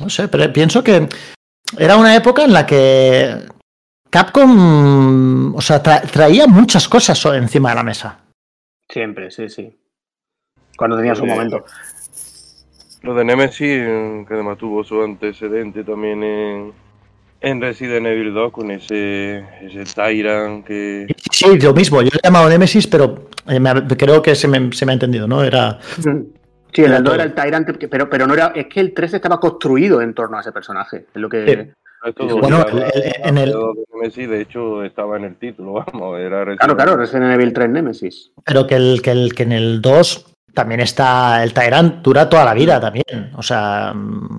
no sé, pero pienso que era una época en la que Capcom, o sea, tra traía muchas cosas encima de la mesa. Siempre, sí, sí. Cuando tenía su momento. Lo de Nemesis, que además tuvo su antecedente también en, en Resident Evil 2 con ese, ese Tyrant que... Sí, lo mismo, yo le he llamado Nemesis, pero eh, me, creo que se me, se me, ha entendido, ¿no? Era... Sí, el 2 era el Tyrant, pero, pero no era... Es que el 3 estaba construido en torno a ese personaje, es lo que... Sí. Bueno, en el... Nemesis, de hecho, estaba en el título, [laughs] vamos, era Resident Claro, claro, Resident Evil 3 Nemesis. Pero que, el, que, el, que en el 2 también está el Tyrant, dura toda la vida también, o sea... mm,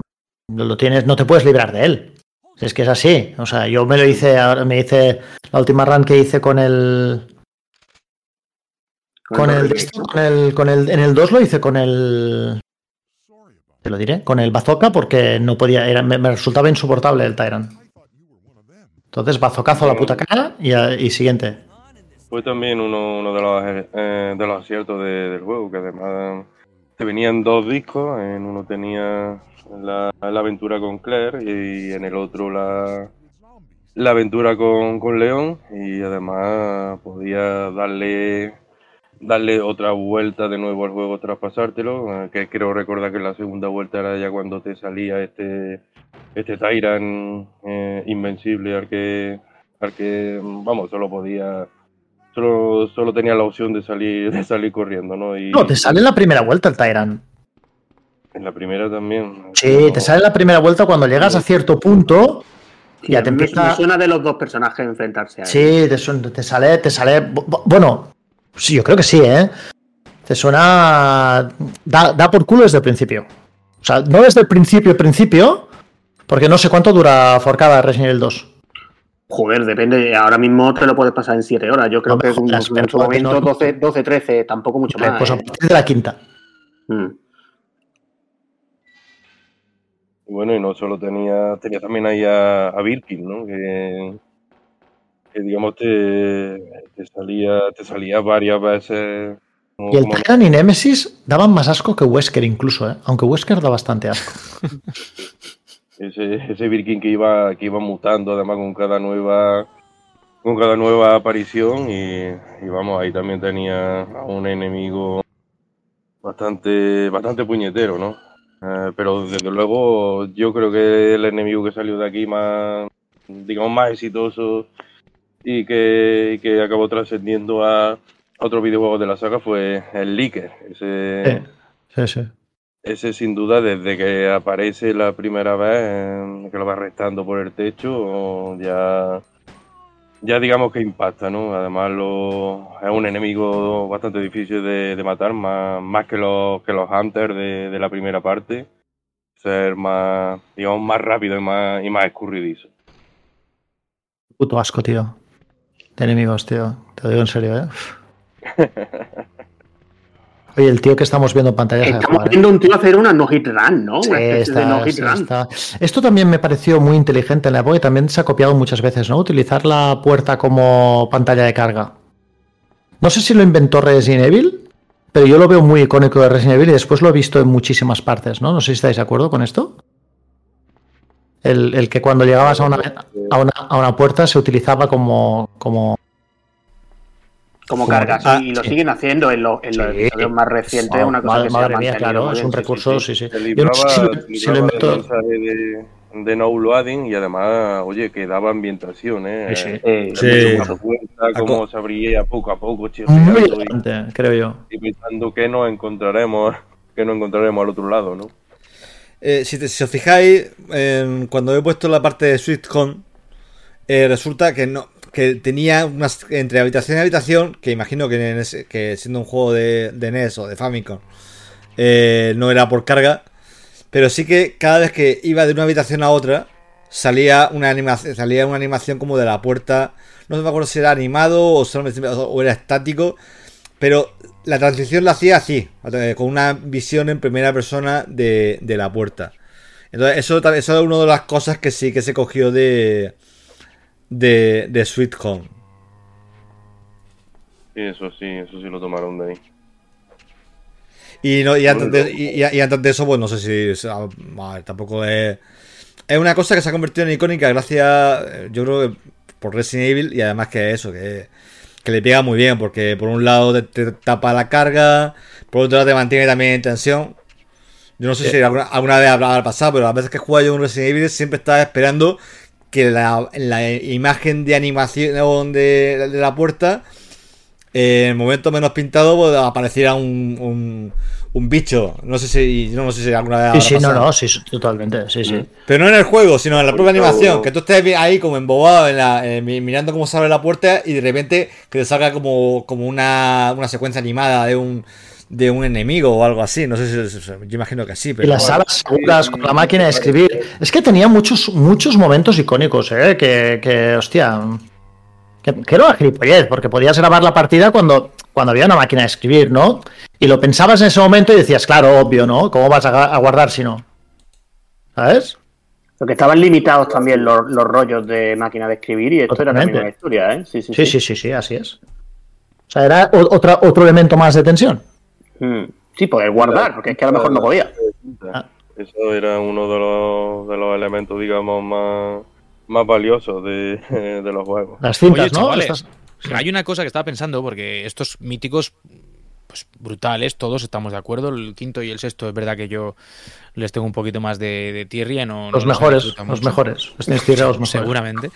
Lo tienes, no te puedes librar de él. Es que es así. O sea, yo me lo hice, ahora me hice la última run que hice con el. Con el, con el, con el, en el 2 lo hice con el. Te lo diré, con el bazooka porque no podía, era, me, me resultaba insoportable el Tyrant. Entonces, bazocazo a la puta cara y, y siguiente. Fue también uno, uno de, los, eh, de los aciertos de, del juego, que además te venían dos discos, en uno tenía la, aventura con Claire y en el otro la, la aventura con, con, León y además podía darle darle otra vuelta de nuevo al juego tras pasártelo, eh, que creo recordar que la segunda vuelta era ya cuando te salía este este Tyrant eh, invencible al que al que vamos solo podía solo, solo tenía la opción de salir [laughs] de salir corriendo, ¿no? Y, no, te sale en la primera vuelta el Tyrant. En la primera también. Sí, no... te sale en la primera vuelta cuando llegas a cierto punto. Sí, ya te empieza. Me suena de los dos personajes enfrentarse a él. Sí, te, te, sale, te sale. Bueno, sí, yo creo que sí, ¿eh? te suena. Da, da por culo desde el principio. O sea, no desde el principio, principio, porque no sé cuánto dura Forcada Resident Evil 2. Joder, depende. Ahora mismo te lo puedes pasar en 7 horas. Yo creo No que jodas, en pero su no- momento 12, 12, 13, tampoco mucho más. pues a ¿eh? partir de la quinta. Mm. Bueno, y no solo tenía, tenía también ahí a, a Birkin, ¿no? Que, que, digamos te, te salía, te salía varias veces. como- Y el Tyrant y Nemesis daban más asco que Wesker incluso, ¿eh? aunque Wesker da bastante asco. [laughs] ese, ese Birkin que iba, que iba mutando además con cada nueva con cada nueva aparición y, vamos, ahí también tenía a un enemigo bastante, bastante puñetero, ¿no? Eh, pero desde luego yo creo que el enemigo que salió de aquí más, digamos, más exitoso y que, que acabó trascendiendo a otro videojuego de la saga fue el Licker. Ese, Sí, sí, sí. Ese sin duda, desde que aparece la primera vez, eh, que lo va arrestando por el techo, ya, ya digamos que impacta, ¿no? Además lo, es un enemigo bastante difícil de, de matar, más, más que los, que los Hunters de, de la primera parte. Ser más, digamos, más rápido y más, y más escurridizo. Puto asco, tío. De enemigos, tío. Te lo digo en serio, ¿eh? [laughs] Oye, el tío que estamos viendo en pantalla Estamos jugar, ¿eh? viendo un tío hacer una no-hit run, ¿no? Sí, Una especie de está- no-hit sí, run. está. Esto también me pareció muy inteligente en la época y también se ha copiado muchas veces, ¿no? Utilizar la puerta como pantalla de carga. No sé si lo inventó Resident Evil, pero yo lo veo muy icónico de Resident Evil y después lo he visto en muchísimas partes, ¿no? No sé si estáis de acuerdo con esto. El, el que cuando llegabas a una, a una, a una puerta se utilizaba como, como Como Como- cargas. ah, y lo sí. siguen haciendo en, los- en los Sí. episodios más recientes. una cosa madre, que se ha madre mía, mantenido claro, es un recurso, sí. sí, Yo no sé si lo- inventó. de, de no loading y además, oye, que daba ambientación, ¿eh? Sí, sí. Eh, Sí. Cómo se abría poco a poco, Muy y, creo yo. y pensando que nos encontraremos, que nos encontraremos al otro lado, ¿no? Eh, si, te- si os fijáis, cuando he puesto la parte de Swift Home, eh, resulta que no que tenía unas entre habitación y habitación, que imagino que, siendo un juego de, NES o de Famicom, eh, no era por carga, pero sí que cada vez que iba de una habitación a otra, salía una animación, salía una animación como de la puerta, no me acuerdo si era animado o solamente era estático, pero la transición la hacía así, eh, con una visión en primera persona de, de la puerta. Entonces, eso, eso es una de las cosas que sí que se cogió de, de, de Sweet Home. Sí, eso sí, eso sí lo tomaron de ahí. Y, no, y, antes de, y, antes de eso, pues no sé si. a ver, tampoco es. Es una cosa que se ha convertido en icónica gracias, eh, yo creo que por Resident Evil y además que eso, que, que le pega muy bien, porque por un lado te, te tapa la carga, por otro lado te mantiene también en tensión. Yo no sé si alguna, alguna vez habrá pasado, pero las veces que he jugado yo un Resident Evil siempre estaba esperando que la, la imagen de animación de, de la puerta, eh, en el momento menos pintado, pues, apareciera un, un, un bicho. No sé si yo no sé si alguna vez Sí, sí, no, no, sí, totalmente, sí, sí. Pero no en el juego, sino en la propia animación. Que tú estés ahí como embobado en la, eh, mi- mirando cómo se abre la puerta y de repente que te salga como, como una, una secuencia animada de un de un enemigo o algo así. No sé si, yo imagino que sí, Y pero las salas seguras con la máquina de escribir. Es que tenía muchos, muchos momentos icónicos, ¿eh? Que, que hostia. Que, que era una gilipollez, porque podías grabar la partida cuando, cuando había una máquina de escribir, ¿no? Y lo pensabas en ese momento y decías, claro, obvio, ¿no? ¿Cómo vas a, guardar si no? ¿Sabes? Lo que estaban limitados también los, los rollos de máquina de escribir y esto era también una historia, ¿eh? Sí, sí, Sí, sí, sí, sí, así es. O sea, era otra, otro elemento más de tensión. Mm. Sí, poder guardar, porque es que a lo mejor no podía. Ah. Eso era uno de los, de los elementos, digamos, más, más valiosos de, [laughs] de los juegos. Las cintas, Oye, ¿no? chavales, Estas- Hay una cosa que estaba pensando, porque estos míticos, pues brutales, todos estamos de acuerdo. El quinto y el sexto es verdad que yo les tengo un poquito más de, de tierra. No, Los no mejores, los mucho. mejores. Los a los mejores. Seguramente.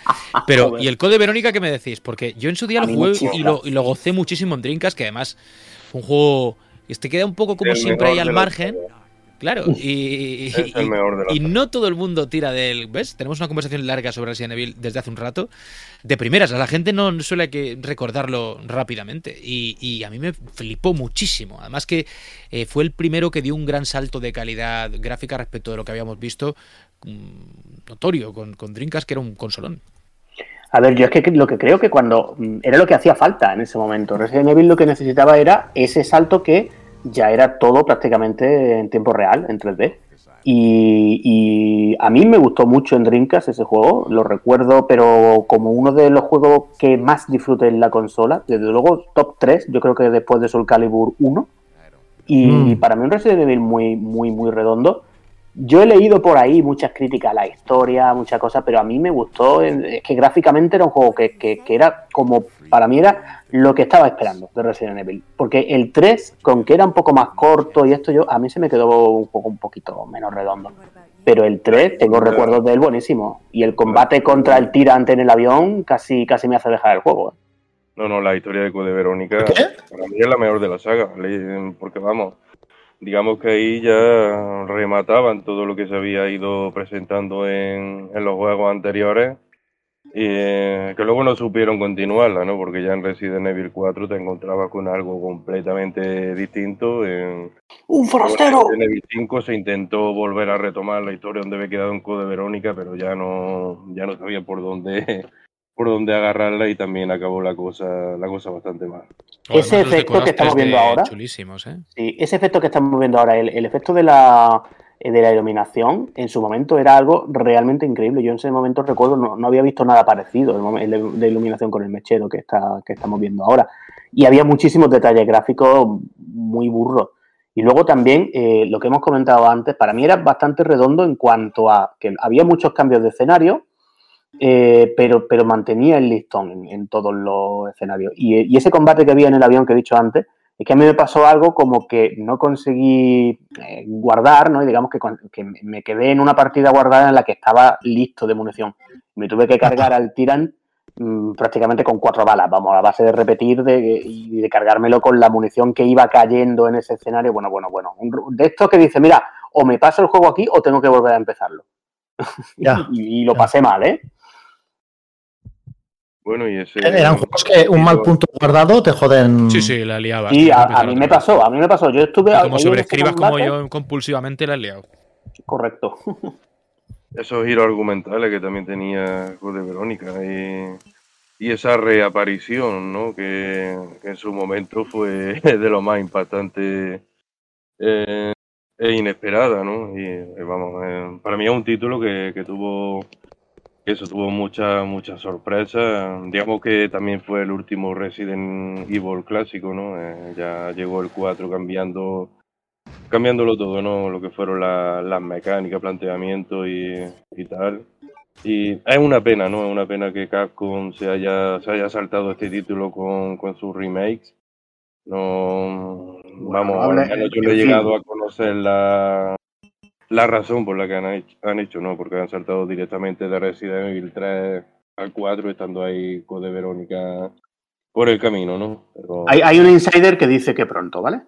Pero. ¿y el Code Verónica qué me decís? Porque yo en su día A lo jugué y lo, y lo gocé muchísimo en Drinkas, que además fue un juego. Este queda un poco como El siempre ahí al margen. Claro, y, y- y no todo el mundo tira del. ¿Ves? Tenemos una conversación larga sobre Resident Evil desde hace un rato. De primeras, la gente no suele que recordarlo rápidamente. Y, y a mí me flipó muchísimo. Además, que eh, fue el primero que dio un gran salto de calidad gráfica respecto de lo que habíamos visto. mm, notorio, con, con Dreamcast, que era un consolón. A ver, yo es que lo que creo que cuando mm, era lo que hacía falta en ese momento. Resident Evil lo que necesitaba era ese salto que ya era todo prácticamente en tiempo real, en 3D. Y, y a mí me gustó mucho en Dreamcast ese juego, lo recuerdo, pero como uno de los juegos que más disfruté en la consola, desde luego top 3, yo creo que después de Soul Calibur 1. Y Mm. para mí un Resident Evil muy, muy, muy redondo. Yo he leído por ahí muchas críticas a la historia, muchas cosas, pero a mí me gustó. Es que gráficamente era un juego que, que- que era como, para mí era lo que estaba esperando de Resident Evil. Porque el 3, con que era un poco más corto y esto yo, a mí se me quedó un poco un poquito menos redondo. Pero el 3, tengo recuerdos de él buenísimo. Y el combate contra el tirante en el avión casi, casi me hace dejar el juego. ¿eh? No, no, la historia de Code Verónica ¿Qué? para mí es la mejor de la saga, le- porque vamos, digamos que ahí ya remataban todo lo que se había ido presentando en, en los juegos anteriores y eh, que luego no supieron continuarla, ¿no? Porque ya en Resident Evil 4 te encontrabas con algo completamente distinto. En ¡Un en forastero! Resident Evil 5 se intentó volver a retomar la historia donde había quedado en Code Verónica, pero ya no, ya no sabía por dónde por dónde agarrarla y también acabó la cosa, la cosa bastante mal. Ese efecto que estamos 3D viendo ahora. Chulísimos, ¿eh? Sí, ese efecto que estamos viendo ahora, el, el efecto de la, eh, de la iluminación, en su momento era algo realmente increíble. Yo en ese momento recuerdo, no, no había visto nada parecido, el el de, de iluminación con el mechero que, está, que estamos viendo ahora. Y había muchísimos detalles gráficos muy burros. Y luego también, eh, lo que hemos comentado antes, para mí era bastante redondo en cuanto a que había muchos cambios de escenario, eh, pero, pero mantenía el listón en, en todos los escenarios. Y, y ese combate que había en el avión que he dicho antes, es que a mí me pasó algo como que no conseguí eh, guardar, ¿no? Y digamos que, me- quedé en una partida guardada en la que estaba listo de munición. Me tuve que cargar al Tiran mm, prácticamente con cuatro balas, vamos, a base de repetir de- y de cargármelo con la munición que iba cayendo en ese escenario. Bueno, bueno, bueno. Un- de esto que dice, mira, o me paso el juego aquí o tengo que volver a empezarlo. Ya. [laughs] y, y lo Ya. pasé mal, ¿eh? Bueno, y ese... Eran juegos que un mal punto guardado te joden. Sí, sí, la liaba. Y a, a mí me pasó, a mí me pasó. Yo estuve Y como sobreescribas como yo compulsivamente, la has liado. Correcto. [laughs] esos giros argumentales que también tenía Code Verónica y, y esa reaparición, ¿no? Que, que en su momento fue [laughs] de lo más impactante eh, e inesperada, ¿no? Y eh, vamos, eh, para mí es un título que, que tuvo eso tuvo muchas muchas sorpresas. Digamos que también fue el último Resident Evil clásico, ¿no? Eh, ya llegó el 4 cambiando cambiándolo todo, ¿no? Lo que fueron la- las mecánicas, planteamiento y, y tal. Y es una pena, ¿no? Es una pena que Capcom se haya, se haya saltado este título con, con sus remakes. No, vamos, yo no he llegado a conocer la, la razón por la que han hecho, han hecho, ¿no? Porque han saltado directamente de Resident Evil 3 al 4, estando ahí Code Verónica por el camino, ¿no? Pero Hay, hay un insider que dice que pronto, ¿vale?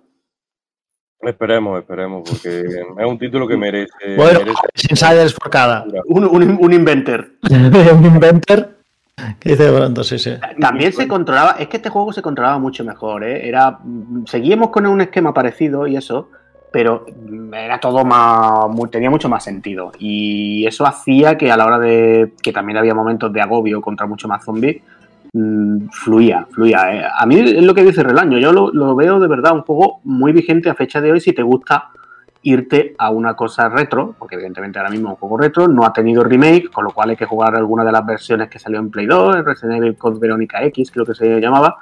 esperemos, esperemos, porque es un título que merece. [laughs] Bueno, merece insiders por cada. Un, un, un inventor. [laughs] un inventor que dice pronto, sí, sí. También se controlaba, es que este juego se controlaba mucho mejor, ¿eh? Era, seguíamos con un esquema parecido y eso, pero era todo más, tenía mucho más sentido. Y eso hacía que a la hora de, que también había momentos de agobio contra mucho más zombies, mm, fluía, fluía. ¿eh? A mí es lo que dice Relaño, yo lo, veo de verdad un juego muy vigente a fecha de hoy si te gusta irte a una cosa retro, porque evidentemente ahora mismo es un juego retro, no ha tenido remake, con lo cual hay que jugar alguna de las versiones que salió en Play 2, el Resident Evil Code Verónica X, creo que se llamaba.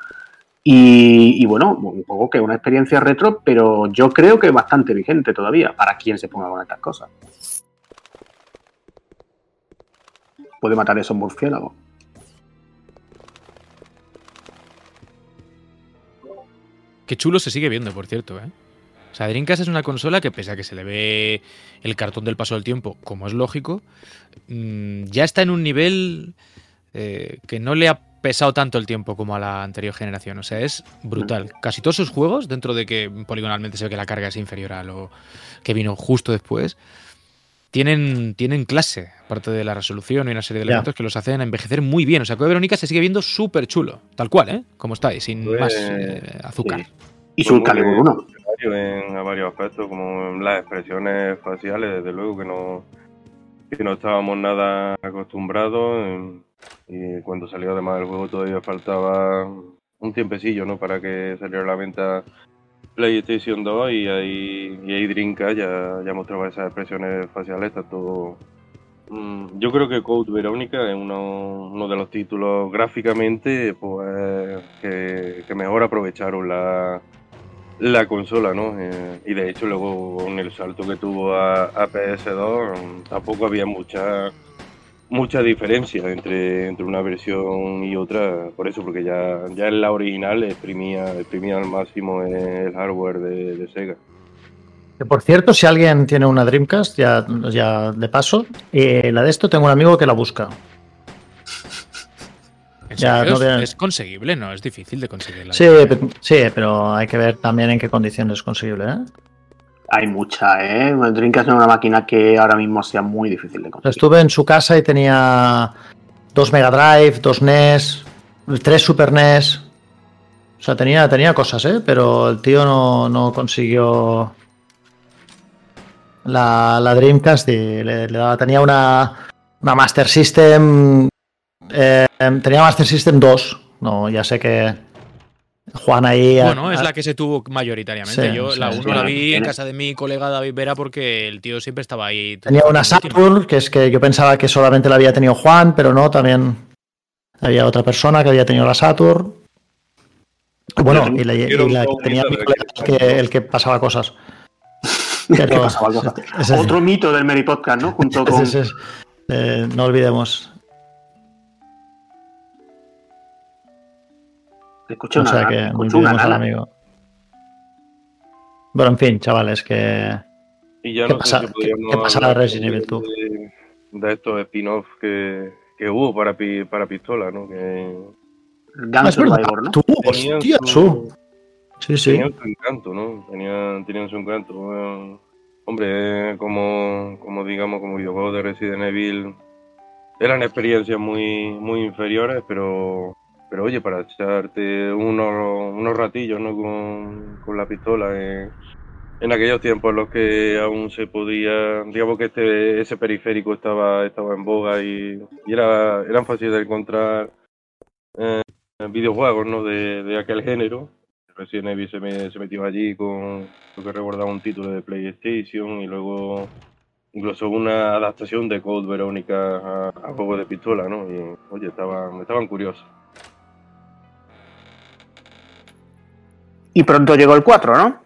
Y, y bueno, un juego que una experiencia retro, pero yo creo que bastante vigente todavía para quien se ponga con estas cosas. Puede matar esos murciélagos. Qué chulo se sigue viendo, por cierto, ¿eh? O sea, Dreamcast es una consola que, pese a que se le ve el cartón del paso del tiempo, como es lógico, mm, ya está en un nivel eh, que no le ha pesado tanto el tiempo como a la anterior generación. O sea, es brutal. Casi todos sus juegos, dentro de que poligonalmente se ve que la carga es inferior a lo que vino justo después, tienen, tienen clase, aparte de la resolución y una serie de Ya. elementos que los hacen envejecer muy bien. O sea, Code Verónica se sigue viendo súper chulo, tal cual, ¿eh? Como estáis, sin Pues, más eh, azúcar. sí. Y Soul Pues Calibur 1. revolucionario En, varios aspectos, como en las expresiones faciales, desde luego que no, que no estábamos nada acostumbrados. en- y cuando salió además el juego todavía faltaba un tiempecillo ¿no? para que saliera a la venta PlayStation 2 y ahí, y ahí Dreamcast ya, ya mostraba esas expresiones faciales, tanto Mm, Yo creo que Code Verónica es uno, uno de los títulos gráficamente pues, que, que mejor aprovecharon la, la consola, ¿no? Eh, y de hecho luego en el salto que tuvo a, a PS2 mm, tampoco había mucha mucha diferencia entre, entre una versión y otra, por eso, porque ya, ya en la original exprimía, exprimía al máximo el hardware de, Sega. Por cierto, si alguien tiene una Dreamcast, ya, ya de paso, eh, la de esto tengo un amigo que la busca. ¿En Ya, serio? no es, conseguible, ¿no? Es difícil de conseguirla. Sí, pe- sí, pero hay que ver también en qué condiciones es conseguible. ¿eh? Hay mucha, ¿eh? El Dreamcast es una máquina que ahora mismo sea muy difícil de conseguir. Estuve en su casa y tenía dos Mega Drive, dos NES, tres Super NES. O sea, tenía, tenía cosas, ¿eh? Pero el tío no, no consiguió la, la Dreamcast y le, le daba, tenía una, una Master System. Eh, tenía Master System 2. No, ya sé que Juan ahí. Bueno, es la que se tuvo mayoritariamente. Sí, Yo sí, la sí. uno la vi en casa de mi colega David Vera porque el tío siempre estaba ahí. Tenía una Saturn, que es que yo pensaba que solamente la había tenido Juan, pero no, también había otra persona que había tenido la Saturn. Bueno, y, la- y la tenía mi colega, el que, el que pasaba cosas. [laughs] Otro mito del Mary Podcast, ¿no? Junto con. es- eh, no olvidemos. Escuché O una, sea que no escuché una olvidemos al nana. amigo. Bueno, en fin, chavales, que Y ya ¿Qué no pasa- sé si qué- qué Resident Evil, tú? De, de estos spin-offs que, que hubo para, pi- para pistola, ¿no? Que Gun Ah, es verdad. Survivor, ¿no? Tú, tenían hostia, su-. Sí, sí. tenían su encanto, ¿no? Tenían, tenían su encanto. Bueno, hombre, como, como digamos, como videojuegos de Resident Evil, eran experiencias muy, muy inferiores, pero, pero oye, para echarte unos, unos ratillos, ¿no? Con, con la pistola en, en aquellos tiempos en los que aún se podía, digamos que este, ese periférico estaba, estaba en boga y, y era, eran fáciles de encontrar eh, videojuegos, ¿no? De, de aquel género. Resident Evil se, me- se metió allí con lo que recordaba un título de PlayStation y luego incluso una adaptación de Code Verónica a, a juego de pistola, ¿no? Y oye, estaban, estaban curiosos. Y pronto llegó el 4, ¿no?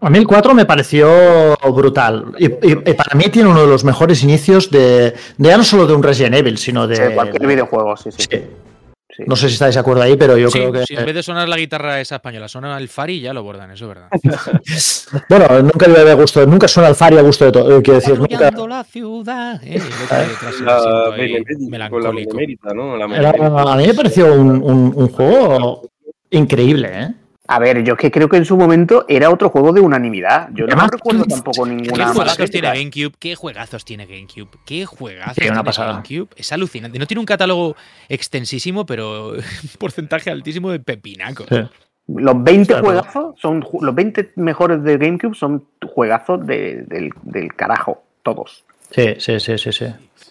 A mí el 4 me pareció brutal. Y, y- y para mí tiene uno de los mejores inicios de, de ya no solo de un Resident Evil, sino de. Sí, cualquier videojuego, sí, sí. Sí. Sí. No sé si estáis de acuerdo ahí, pero yo Sí, creo que. si en vez de sonar la guitarra esa española, suena el Fari y ya lo bordan, eso es verdad. [laughs] Bueno, nunca le había gusto, nunca suena al Fari a gusto de todo. eh, Quiero decir, nunca. La ciudad. eh, el el La la melancólico. A mí me pareció un, un- un juego increíble, ¿eh? A ver, yo es que creo que en su momento era otro juego de unanimidad. Yo no Además, recuerdo tampoco ¿Qué ninguna mala juegazos tiene. GameCube? ¿Qué juegazos tiene GameCube? ¿Qué juegazos una tiene pasada. GameCube? Es alucinante. No tiene un catálogo extensísimo, pero un [laughs] porcentaje altísimo de pepinacos. Sí. Los 20 Claro. juegazos son los 20 mejores de GameCube son juegazos de- del, del carajo, todos. Sí, sí, sí, sí, sí.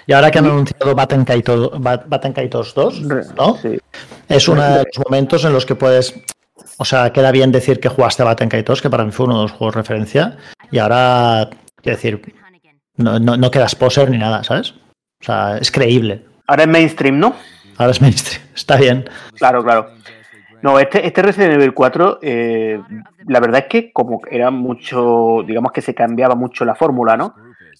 Y ahora que han anunciado Batten Kaitos, Bat- Batten Kaitos 2, ¿no? Sí. Es uno de los momentos en los que puedes. O sea, queda bien decir que jugaste a Batten Kaitos, que para mí fue uno de los juegos de referencia. Y ahora, quiero decir, no, no, no quedas poser ni nada, ¿sabes? O sea, es creíble. Ahora es mainstream, ¿no? Ahora es mainstream. [laughs] Está bien. Claro, claro. No, este, este Resident Evil 4, eh, la verdad es que como era mucho, digamos que se cambiaba mucho la fórmula, ¿no?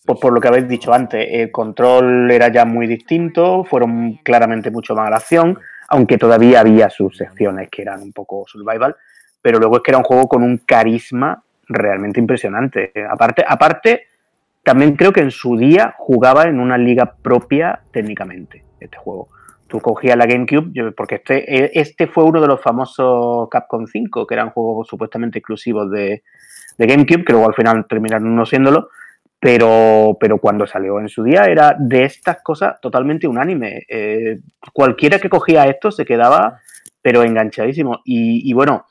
Pues por lo que habéis dicho antes, el control era ya muy distinto, fueron claramente mucho más a la acción, aunque todavía había sus secciones que eran un poco survival, pero luego es que era un juego con un carisma realmente impresionante. Aparte, aparte, también creo que en su día jugaba en una liga propia técnicamente. este juego. Tú cogías la GameCube, porque este, este fue uno de los famosos Capcom 5, que eran juegos supuestamente exclusivos de, de GameCube, que luego al final terminaron no siéndolo, pero, pero cuando salió en su día era de estas cosas totalmente unánime. Eh, cualquiera que cogía esto se quedaba, pero enganchadísimo. Y, y bueno,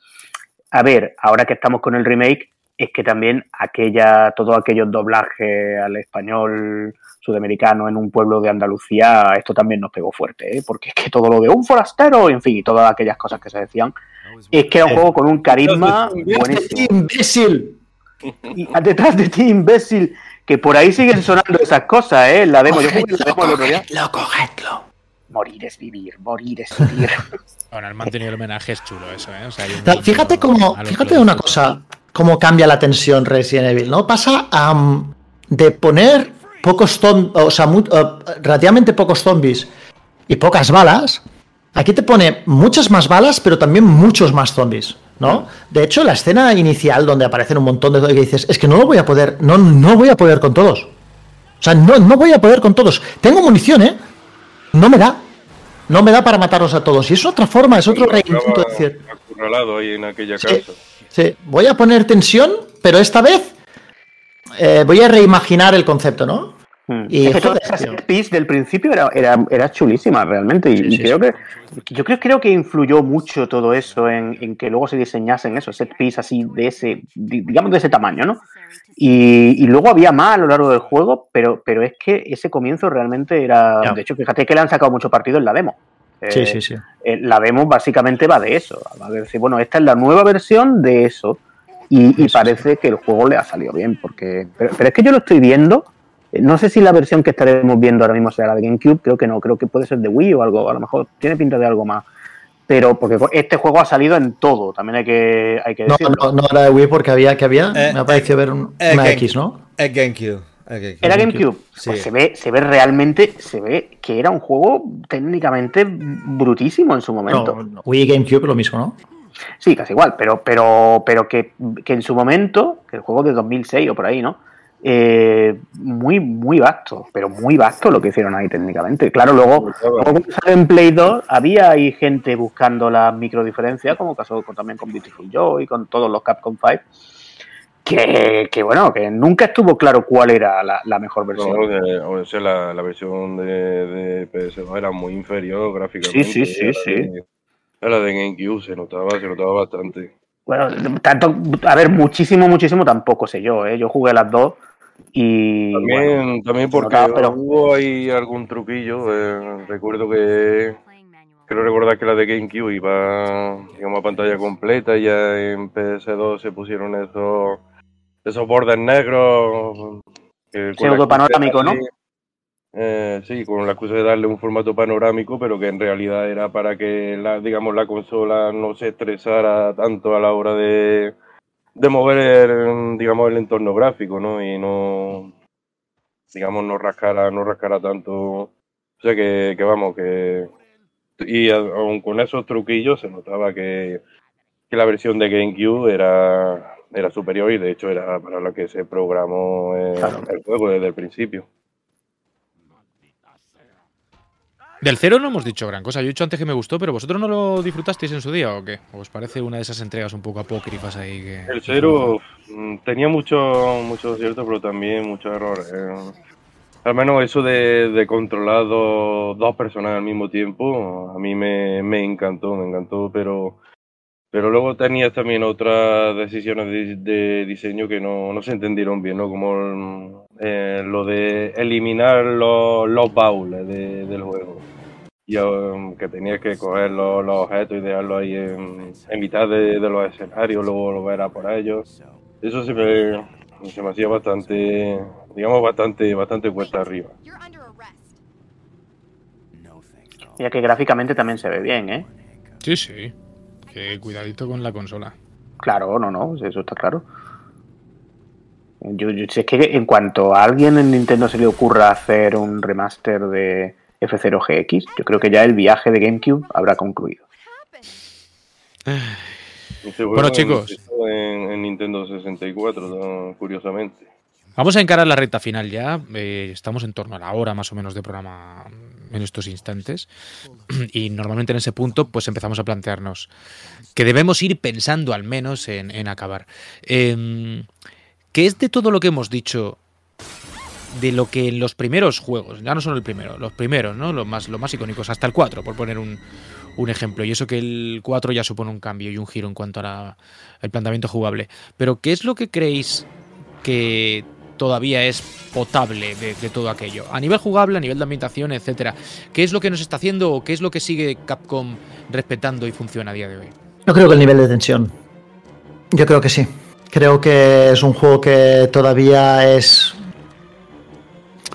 a ver, ahora que estamos con el remake, es que también aquella, todos aquellos doblajes al español sudamericano en un pueblo de Andalucía, esto también nos pegó fuerte, ¿eh? porque es que todo lo de un forastero, en fin, y todas aquellas cosas que se decían, es que era un juego con un carisma buenísimo. ¡Imbécil! Y detrás de ti, imbécil, que por ahí siguen sonando esas cosas, ¿eh? La demo, yo jugué la demo el otro día. Cogedlo, cogedlo. Morir es vivir, morir es vivir. [laughs] Bueno, han mantenido el homenaje, es chulo eso, ¿eh? O sea, hay un Ta- guiño Fíjate cómo, a los fíjate una cosa, cómo cambia la tensión Resident Evil, ¿no? Pasa am, de poner pocos zombies, o sea, eh, relativamente pocos zombies y pocas balas, aquí te pone muchas más balas, pero también muchos más zombies, ¿no? De hecho, la escena inicial donde aparecen un montón de que dices, es que no lo voy a poder, no, no voy a poder con todos. O sea, no, no voy a poder con todos. Tengo munición, ¿eh? No me da. No me da para matarlos a todos. Y es otra forma, es otro reintento de decir. Acurralado ahí en aquella Sí. casa. Sí, voy a poner tensión, pero esta vez eh, voy a reimaginar el concepto, ¿no? Mm. Y, es que toda esa piece del principio era, era, era chulísima realmente. Y, Sí, y sí, creo que yo creo, creo que influyó mucho todo eso en, en que luego se diseñasen esos set piece así de ese, di- digamos de ese tamaño, ¿no? Y, y luego había más a lo largo del juego, pero, pero es que ese comienzo realmente era. De hecho, fíjate que le han sacado mucho partido en la demo. Sí, Eh, sí, sí. eh, la demo básicamente va de eso. Va de decir, bueno, esta es la nueva versión de eso. Y, y parece que el juego le ha salido bien. porque pero, pero es que yo lo estoy viendo. Eh, No sé si la versión que estaremos viendo ahora mismo será la de GameCube. Creo que no. Creo que puede ser de Wii o algo. A lo mejor tiene pinta de algo más. Pero porque este juego ha salido en todo. También hay que, hay que No, decirlo. no, no era de Wii porque había que había. Eh, me ha parecido ver un- eh, una Game- X, ¿no? Es GameCube. es GameCube. ¿Era GameCube? Sí. Pues se ve, se ve realmente, se ve que era un juego técnicamente brutísimo en su momento. No, no, Wii y GameCube lo mismo, ¿no? Sí, casi igual, pero, pero, pero que, que en su momento, que el juego de 2006 o por ahí, ¿no? Eh, muy, muy vasto, pero muy vasto lo que hicieron ahí técnicamente. Claro, luego, en Play 2, había ahí gente buscando las microdiferencias, como pasó con- también con Beautiful Joy y con todos los Capcom 5, que, que bueno, que nunca estuvo claro cuál era la, la mejor versión. No, que, o sea, la, la versión de, de PS2 era muy inferior gráficamente. Sí, sí, sí, a la sí. de- A la de GameCube se notaba, se notaba bastante. Bueno, tanto, a ver, muchísimo, muchísimo tampoco sé yo, ¿eh? Yo jugué las dos y... También, bueno, también porque notaba, pero- hubo ahí algún truquillo. eh, recuerdo que Quiero recordar que la de GameCube iba, digamos, a pantalla completa. y Ya en PS2 se pusieron esos, esos bordes negros. la Pseudo panorámico, ¿no? eh, sí, con la excusa de darle un formato panorámico, pero que en realidad era para que la, digamos, la consola no se estresara tanto a la hora de, de mover, el, digamos, el entorno gráfico, ¿no? Y no, digamos, no rascara, no rascara tanto. O sea que, que vamos, que y aun con esos truquillos se notaba que, que la versión de GameCube era, era superior y de hecho era para la que se programó eh, Claro. el juego desde el principio. Del cero no hemos dicho gran cosa. Yo he dicho antes que me gustó, pero vosotros no lo disfrutasteis en su día o qué? ¿O os parece una de esas entregas un poco apócrifas ahí que. El cero mm, tenía mucho, mucho cierto, pero también muchos errores. eh. Al menos eso de, de controlar dos, dos personas al mismo tiempo, a mí me, me encantó, me encantó, pero, pero luego tenías también otras decisiones de, de diseño que no, no se entendieron bien, ¿no? Como eh, lo de eliminar los, los baúles de- del juego. Y um, que tenías que coger los, los objetos y dejarlos ahí en, en mitad de, de los escenarios, luego volver a por ellos. Eso se me, se me hacía bastante, digamos, bastante, bastante cuesta arriba. Ya que gráficamente también se ve bien, ¿eh? Sí, sí. Que cuidadito con la consola. Claro, no, no, eso está claro. Yo, yo- si es que en cuanto a alguien en Nintendo se le ocurra hacer un remaster de F0GX, yo creo que ya el viaje de GameCube habrá concluido. Bueno, chicos. En, en Nintendo 64, ¿no? curiosamente. Vamos a encarar la recta final ya. Eh, estamos en torno a la hora más o menos de programa en estos instantes. Y normalmente en ese punto pues empezamos a plantearnos que debemos ir pensando al menos en, en acabar. Eh, ¿Qué es de todo lo que hemos dicho de lo que en los primeros juegos, ya no son el primero, los primeros, ¿no? Los más, los más icónicos, hasta el 4, por poner un, ejemplo. Y eso que el 4 ya supone un cambio y un giro en cuanto al planteamiento jugable. Pero, ¿qué es lo que creéis que todavía es potable de, de, todo aquello? A nivel jugable, a nivel de ambientación, etcétera. ¿Qué es lo que nos está haciendo o qué es lo que sigue Capcom respetando y funciona a día de hoy? Yo creo que el nivel de tensión. Yo creo que sí. Creo que es un juego que todavía es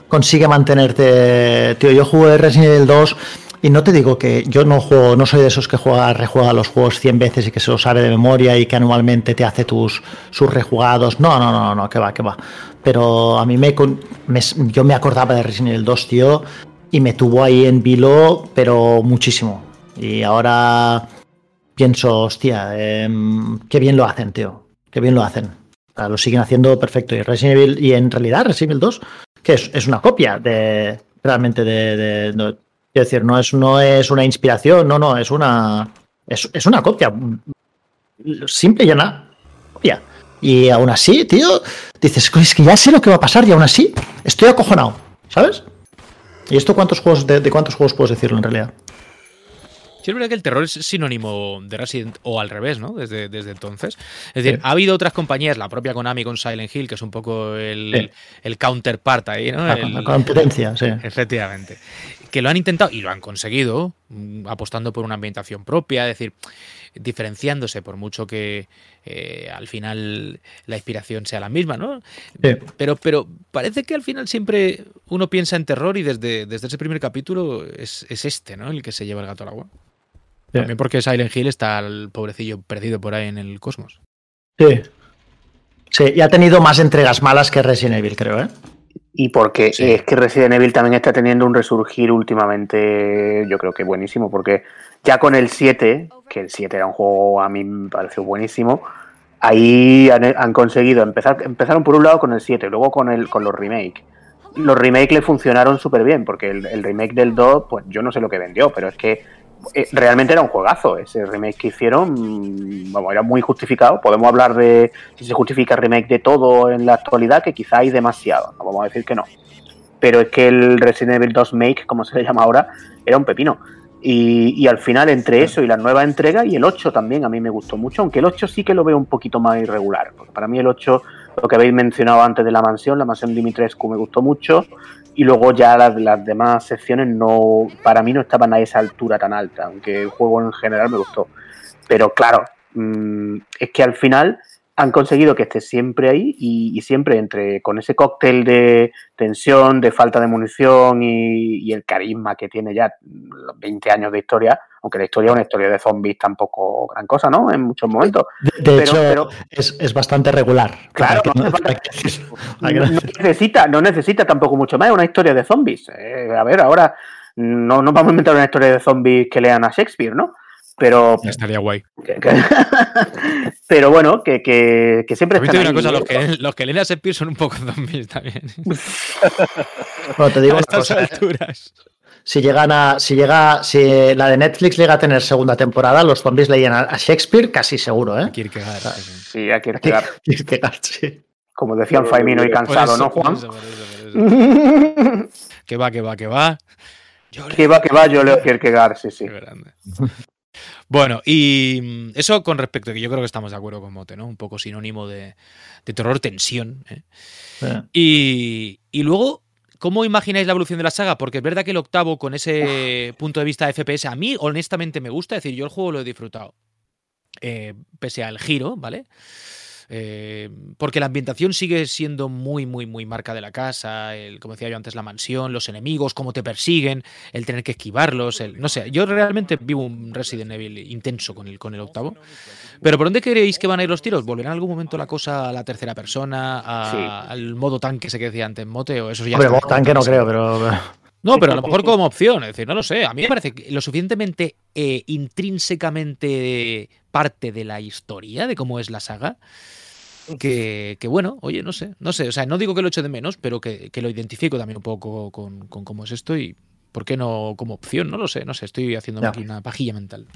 consigue mantenerte. Tío, yo jugué Resident Evil 2 y no te digo que yo no juego, no soy de esos que juega, rejuega los juegos 100 veces y que se los sabe de memoria y que anualmente te hace tus sus rejugados. No, no, no, no, que va, que va. Pero a mí me, me yo me acordaba de Resident Evil 2, tío, y me tuvo ahí en vilo, pero muchísimo. Y ahora pienso, hostia, eh, qué bien lo hacen, tío. Qué bien lo hacen. O sea, lo siguen haciendo perfecto. Y Resident Evil, y en realidad Resident Evil 2 que es, una copia de realmente de, quiero decir, no es, no es una inspiración, no, no, es una es, es una copia simple y llana copia. Y aún así, tío, dices, es que ya sé lo que va a pasar y aún así estoy acojonado, ¿sabes? ¿Y esto cuántos juegos de, de cuántos juegos puedes decirlo en realidad? Sí, es verdad que el terror es sinónimo de Resident o al revés, ¿no? Desde, desde entonces. Es decir, sí. ha habido otras compañías, la propia Konami con Silent Hill, que es un poco el, sí. el counterpart ahí, ¿no? La, el, la competencia, sí. Efectivamente. Que lo han intentado y lo han conseguido, mm, apostando por una ambientación propia, es decir, diferenciándose por mucho que eh, al final la inspiración sea la misma, ¿no? Sí. Pero, pero parece que al final siempre uno piensa en terror y desde, desde ese primer capítulo es, es este, ¿no? El que se lleva el gato al agua. También porque Silent Hill está el pobrecillo perdido por ahí en el cosmos. Sí. Sí, y ha tenido más entregas malas que Resident Evil, creo, ¿eh? Y porque sí. es que Resident Evil también está teniendo un resurgir últimamente, yo creo que buenísimo, porque ya con el 7, que el 7 era un juego a mí me pareció buenísimo, ahí han, han conseguido empezar, empezaron por un lado con el 7, luego con, el, con los remakes. Los remakes le funcionaron súper bien, porque el, el, remake del 2, pues yo no sé lo que vendió, pero es que realmente era un juegazo. Ese remake que hicieron, mm, vamos, era muy justificado. Podemos hablar de si se justifica el remake de todo en la actualidad, que quizá hay demasiado. No vamos a decir que no. Pero es que el Resident Evil 2 Make, como se le llama ahora, era un pepino. Y, y, al final, entre eso y la nueva entrega, y el 8 también a mí me gustó mucho, aunque el 8 sí que lo veo un poquito más irregular. Porque para mí el 8, lo que habéis mencionado antes de la mansión, la mansión Dimitrescu me gustó mucho y luego ya las, demás secciones no para mí no estaban a esa altura tan alta, aunque el juego en general me gustó. Pero claro, mmm, es que al final han conseguido que esté siempre ahí y, y, siempre entre con ese cóctel de tensión, de falta de munición y, y, el carisma que tiene ya 20 años de historia, aunque la historia es una historia de zombies tampoco gran cosa, ¿no? En muchos momentos. De, de pero, hecho, pero, es, es, bastante regular. Claro, no, no, [laughs] [laughs] no, necesita, no necesita tampoco mucho más, es una historia de zombies. Eh, a ver, ahora no, no vamos a inventar una historia de zombies que lean a Shakespeare, ¿no? pero estaría guay que, que, [laughs] pero bueno que, que, que siempre están una cosa los que, los que leen a Shakespeare son un poco zombies también bueno, te digo a estas cosa, alturas si llegan a si llega si la de Netflix llega a tener segunda temporada los zombies leían a Shakespeare casi seguro eh Kierkegaard sí a Kierkegaard, Kierkegaard sí. como decían Faimino y Cansado no Juan por eso, por eso, por eso. que va que va que va yo que va que va yo leo Kierkegaard sí sí Bueno, y mm, eso con respecto a que yo creo que estamos de acuerdo con Mote, ¿no? Un poco sinónimo de, de terror, tensión. ¿eh? Yeah. Y, y, luego, ¿cómo imagináis la evolución de la saga? Porque es verdad que el octavo, con ese punto de vista de FPS, a mí honestamente me gusta. Es decir, yo el juego lo he disfrutado. Eh, pese al giro, ¿vale? Eh, porque la ambientación sigue siendo muy, muy, muy marca de la casa, el, como decía yo antes, la mansión, los enemigos, cómo te persiguen, el tener que esquivarlos, el, no sé, yo realmente vivo un Resident Evil intenso con el, con el octavo. Pero ¿por dónde creéis que van a ir los tiros? ¿Volverá en algún momento la cosa a la tercera persona, a, sí. al modo tanque se que decía antes Mote? O eso ya Hombre, modo tanque no creo, pero... No, pero a lo mejor como opción, es decir, no lo sé. A mí me parece lo suficientemente eh, intrínsecamente parte de la historia, de cómo es la saga, que, que, bueno, oye, no sé, no sé, o sea, no digo que lo eche de menos, pero que, que lo identifico también un poco con, con, cómo es esto y por qué no como opción, no lo sé, no sé, estoy haciendo aquí una pajilla mental.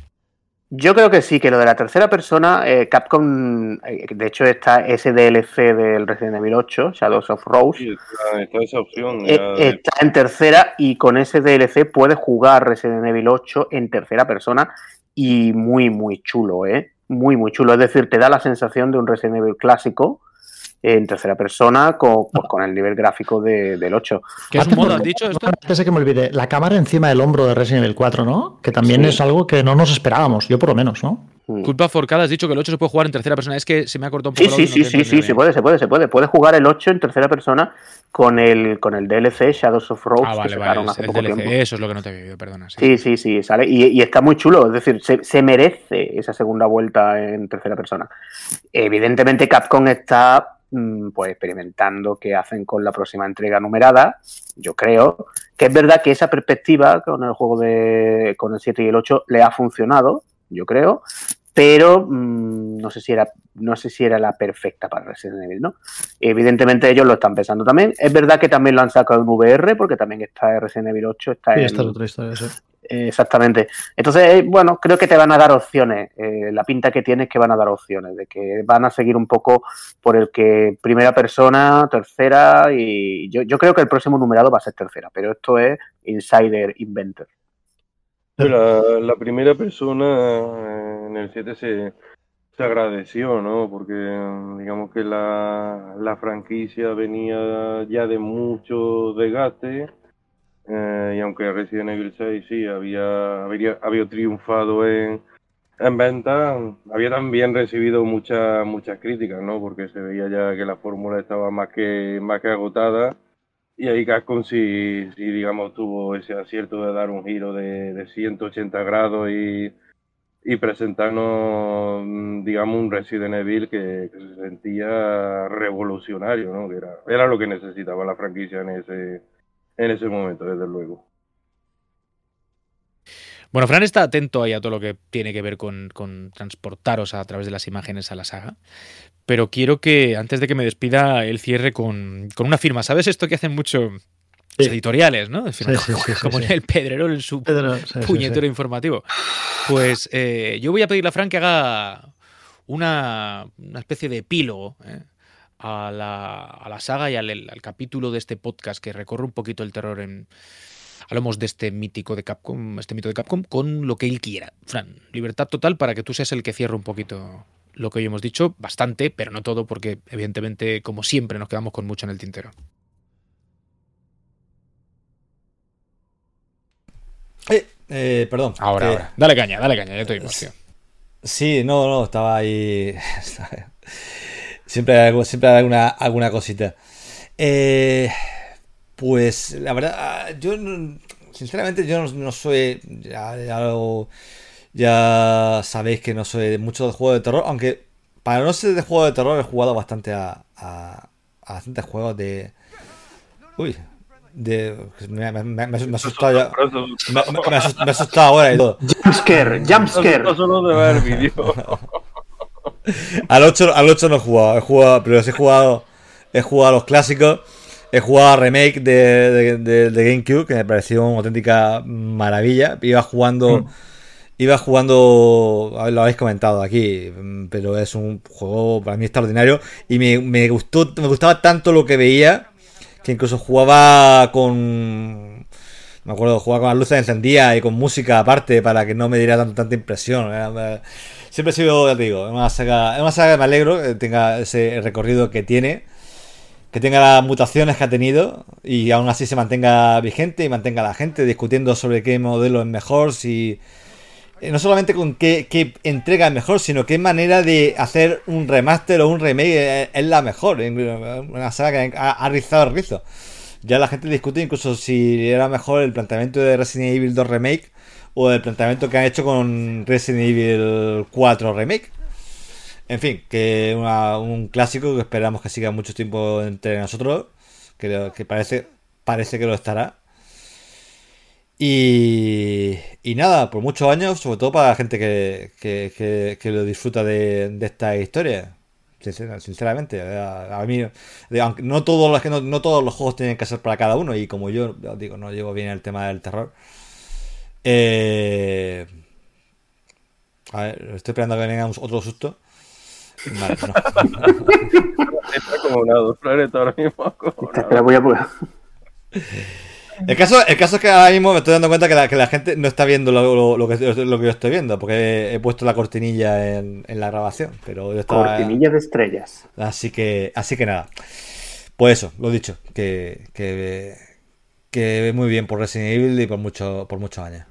Yo creo que sí, que lo de la tercera persona, eh, Capcom, eh, de hecho está ese DLC del Resident Evil 8, Shadows of Rose, Sí, está, está esa opción. eh, ya está en tercera y con ese DLC puedes jugar Resident Evil 8 en tercera persona y muy, muy chulo, ¿eh? Muy, muy chulo. Es decir, te da la sensación de un Resident Evil clásico en tercera persona con, pues, con el nivel gráfico de- del 8. ¿Qué es un modo, has dicho esto? Antes de que me olvide, la cámara encima del hombro de Resident Evil 4, ¿no? Que también Sí. es algo que no nos esperábamos, yo por lo menos, ¿no? Mm. Culpa forcada, has dicho que el 8 se puede jugar en tercera persona. Es que se me ha cortado un Sí, poco. sí, sí, sí, he sí, entendido se puede, se puede, se puede. Puedes jugar el 8 en tercera persona con el, con el DLC Shadows of Rose Ah, que vale, sacaron vale. hace poco DLC, tiempo. Eso es lo que no te había oído, perdona. sí. Sí, sí, sí, sale. Y, y está muy chulo, es decir, se, se merece esa segunda vuelta en tercera persona. Evidentemente, Capcom está pues experimentando qué hacen con la próxima entrega numerada. Yo creo que es verdad que esa perspectiva con el juego de con el 7 y el 8 le ha funcionado, yo creo, pero mm, no sé si era no sé si era la perfecta para Resident Evil, ¿no? Evidentemente ellos lo están pensando también. Es verdad que también lo han sacado en VR porque también está Resident Evil 8 está Sí, en, esta es otra historia, sí. Exactamente. Entonces, eh, bueno, creo que te van a dar opciones. Eh, la pinta que tienes es que van a dar opciones, de que van a seguir un poco por el que primera persona, tercera, y yo, creo que el próximo numerado va a ser tercera, pero esto es Insider Inventor. La, primera persona eh, en el 7 se, agradeció, ¿no? Porque eh, digamos que la, la franquicia venía ya de mucho desgaste. Eh, y aunque Resident Evil 6 sí había, había, había triunfado en, en venta, había también recibido muchas muchas críticas, ¿no? Porque se veía ya que la fórmula estaba más que, más que agotada. Y ahí Capcom sí, sí, digamos, tuvo ese acierto de dar un giro de, de 180 grados y, y presentarnos, mm, digamos, un Resident Evil que, que se sentía revolucionario, ¿no? Que era, era lo que necesitaba la franquicia en ese, en ese momento, desde luego. Bueno, Fran está atento ahí a todo lo que tiene que ver con, con transportaros a través de las imágenes a la saga. Pero quiero que, antes de que me despida, él cierre con, con una firma. ¿Sabes esto que hacen muchos Sí. editoriales, no? Sí, sí, sí, sí, como sí. en el Pedrerol en su Pedro, sí, sí, puñetero sí. informativo. Pues eh, yo voy a pedirle a Fran que haga una, una especie de epílogo ¿eh? A, la, a la saga y al, al capítulo de este podcast que recorre un poquito el terror en. Hablamos de este mítico de Capcom, este mito de Capcom, con lo que él quiera. Fran, libertad total para que tú seas el que cierre un poquito lo que hoy hemos dicho, bastante, pero no todo, porque evidentemente, como siempre, nos quedamos con mucho en el tintero. Eh, eh, perdón. Ahora, que- ahora. Dale caña, dale caña, ya te oímos, tío. Sí, no, no, estaba ahí. [laughs] siempre hay, algo- siempre hay alguna, alguna cosita. Eh, pues la verdad, yo sinceramente yo no, no soy. Ya, ya, lo- ya sabéis que no soy mucho de juego de terror, aunque para no ser de juego de terror he jugado bastante a, a, a bastantes juegos de. Uy, de. Me, me, me, me he asustado ya. Me, he asustado ahora y todo. Jumpscare, jumpscare. No solo de ver vídeo. [laughs] Al 8, al 8 no he jugado, he jugado, pero sí he jugado, he jugado a los clásicos, he jugado a remake de, de, de- de GameCube, que me pareció una auténtica maravilla. Iba jugando, iba jugando, lo habéis comentado aquí, mm, pero es un juego para mí extraordinario. Y me, me gustó, me gustaba tanto lo que veía que incluso jugaba con me acuerdo, jugaba con las luces encendidas y con música aparte para que no me diera tan- tanta impresión. Siempre he sido, te digo, una saga, que me alegro que tenga ese recorrido que tiene, que tenga las mutaciones que ha tenido y aún así se mantenga vigente y mantenga a la gente discutiendo sobre qué modelo es mejor, si eh, no solamente con qué, entrega es mejor, sino qué manera de hacer un remaster o un remake es, es la mejor. Una saga que ha, ha rizado el rizo. Ya la gente discute incluso si era mejor el planteamiento de Resident Evil 2 Remake o el planteamiento que han hecho con Resident Evil 4 Remake. En fin, que una- un clásico que esperamos que siga mucho tiempo entre nosotros, que, que parece, parece que lo estará. Y, y nada, por muchos años, sobre todo para la gente que, que, lo disfruta de esta historia. Sinceramente. A, mí, no todos, los, no, no, todos los juegos tienen que ser para cada uno y como yo digo, no llevo bien el tema del terror. Eh, a ver, estoy esperando a que venga otro susto. Vale, no. [laughs] Está como una ahora mismo. Espera, voy a... El caso, el caso es que ahora mismo me estoy dando cuenta que la, que la gente no está viendo lo, lo, que, lo, que, yo estoy viendo, porque he puesto la cortinilla en, en la grabación. Pero yo Cortinilla de estrellas. Así que, así que nada. Pues eso, lo dicho, que, que, que muy bien por Resident Evil y por, mucho, por muchos años.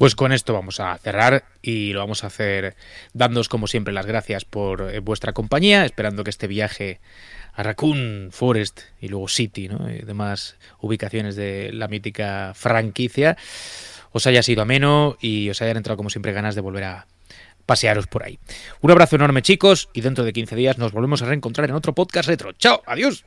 Pues con esto vamos a cerrar y lo vamos a hacer dándoos como siempre las gracias por eh, vuestra compañía, esperando que este viaje a Raccoon Forest y luego City ¿no? y demás ubicaciones de la mítica franquicia os haya sido ameno y os hayan entrado como siempre ganas de volver a pasearos por ahí. Un abrazo enorme chicos y dentro de 15 días nos volvemos a reencontrar en otro podcast retro. ¡Chao! ¡Adiós!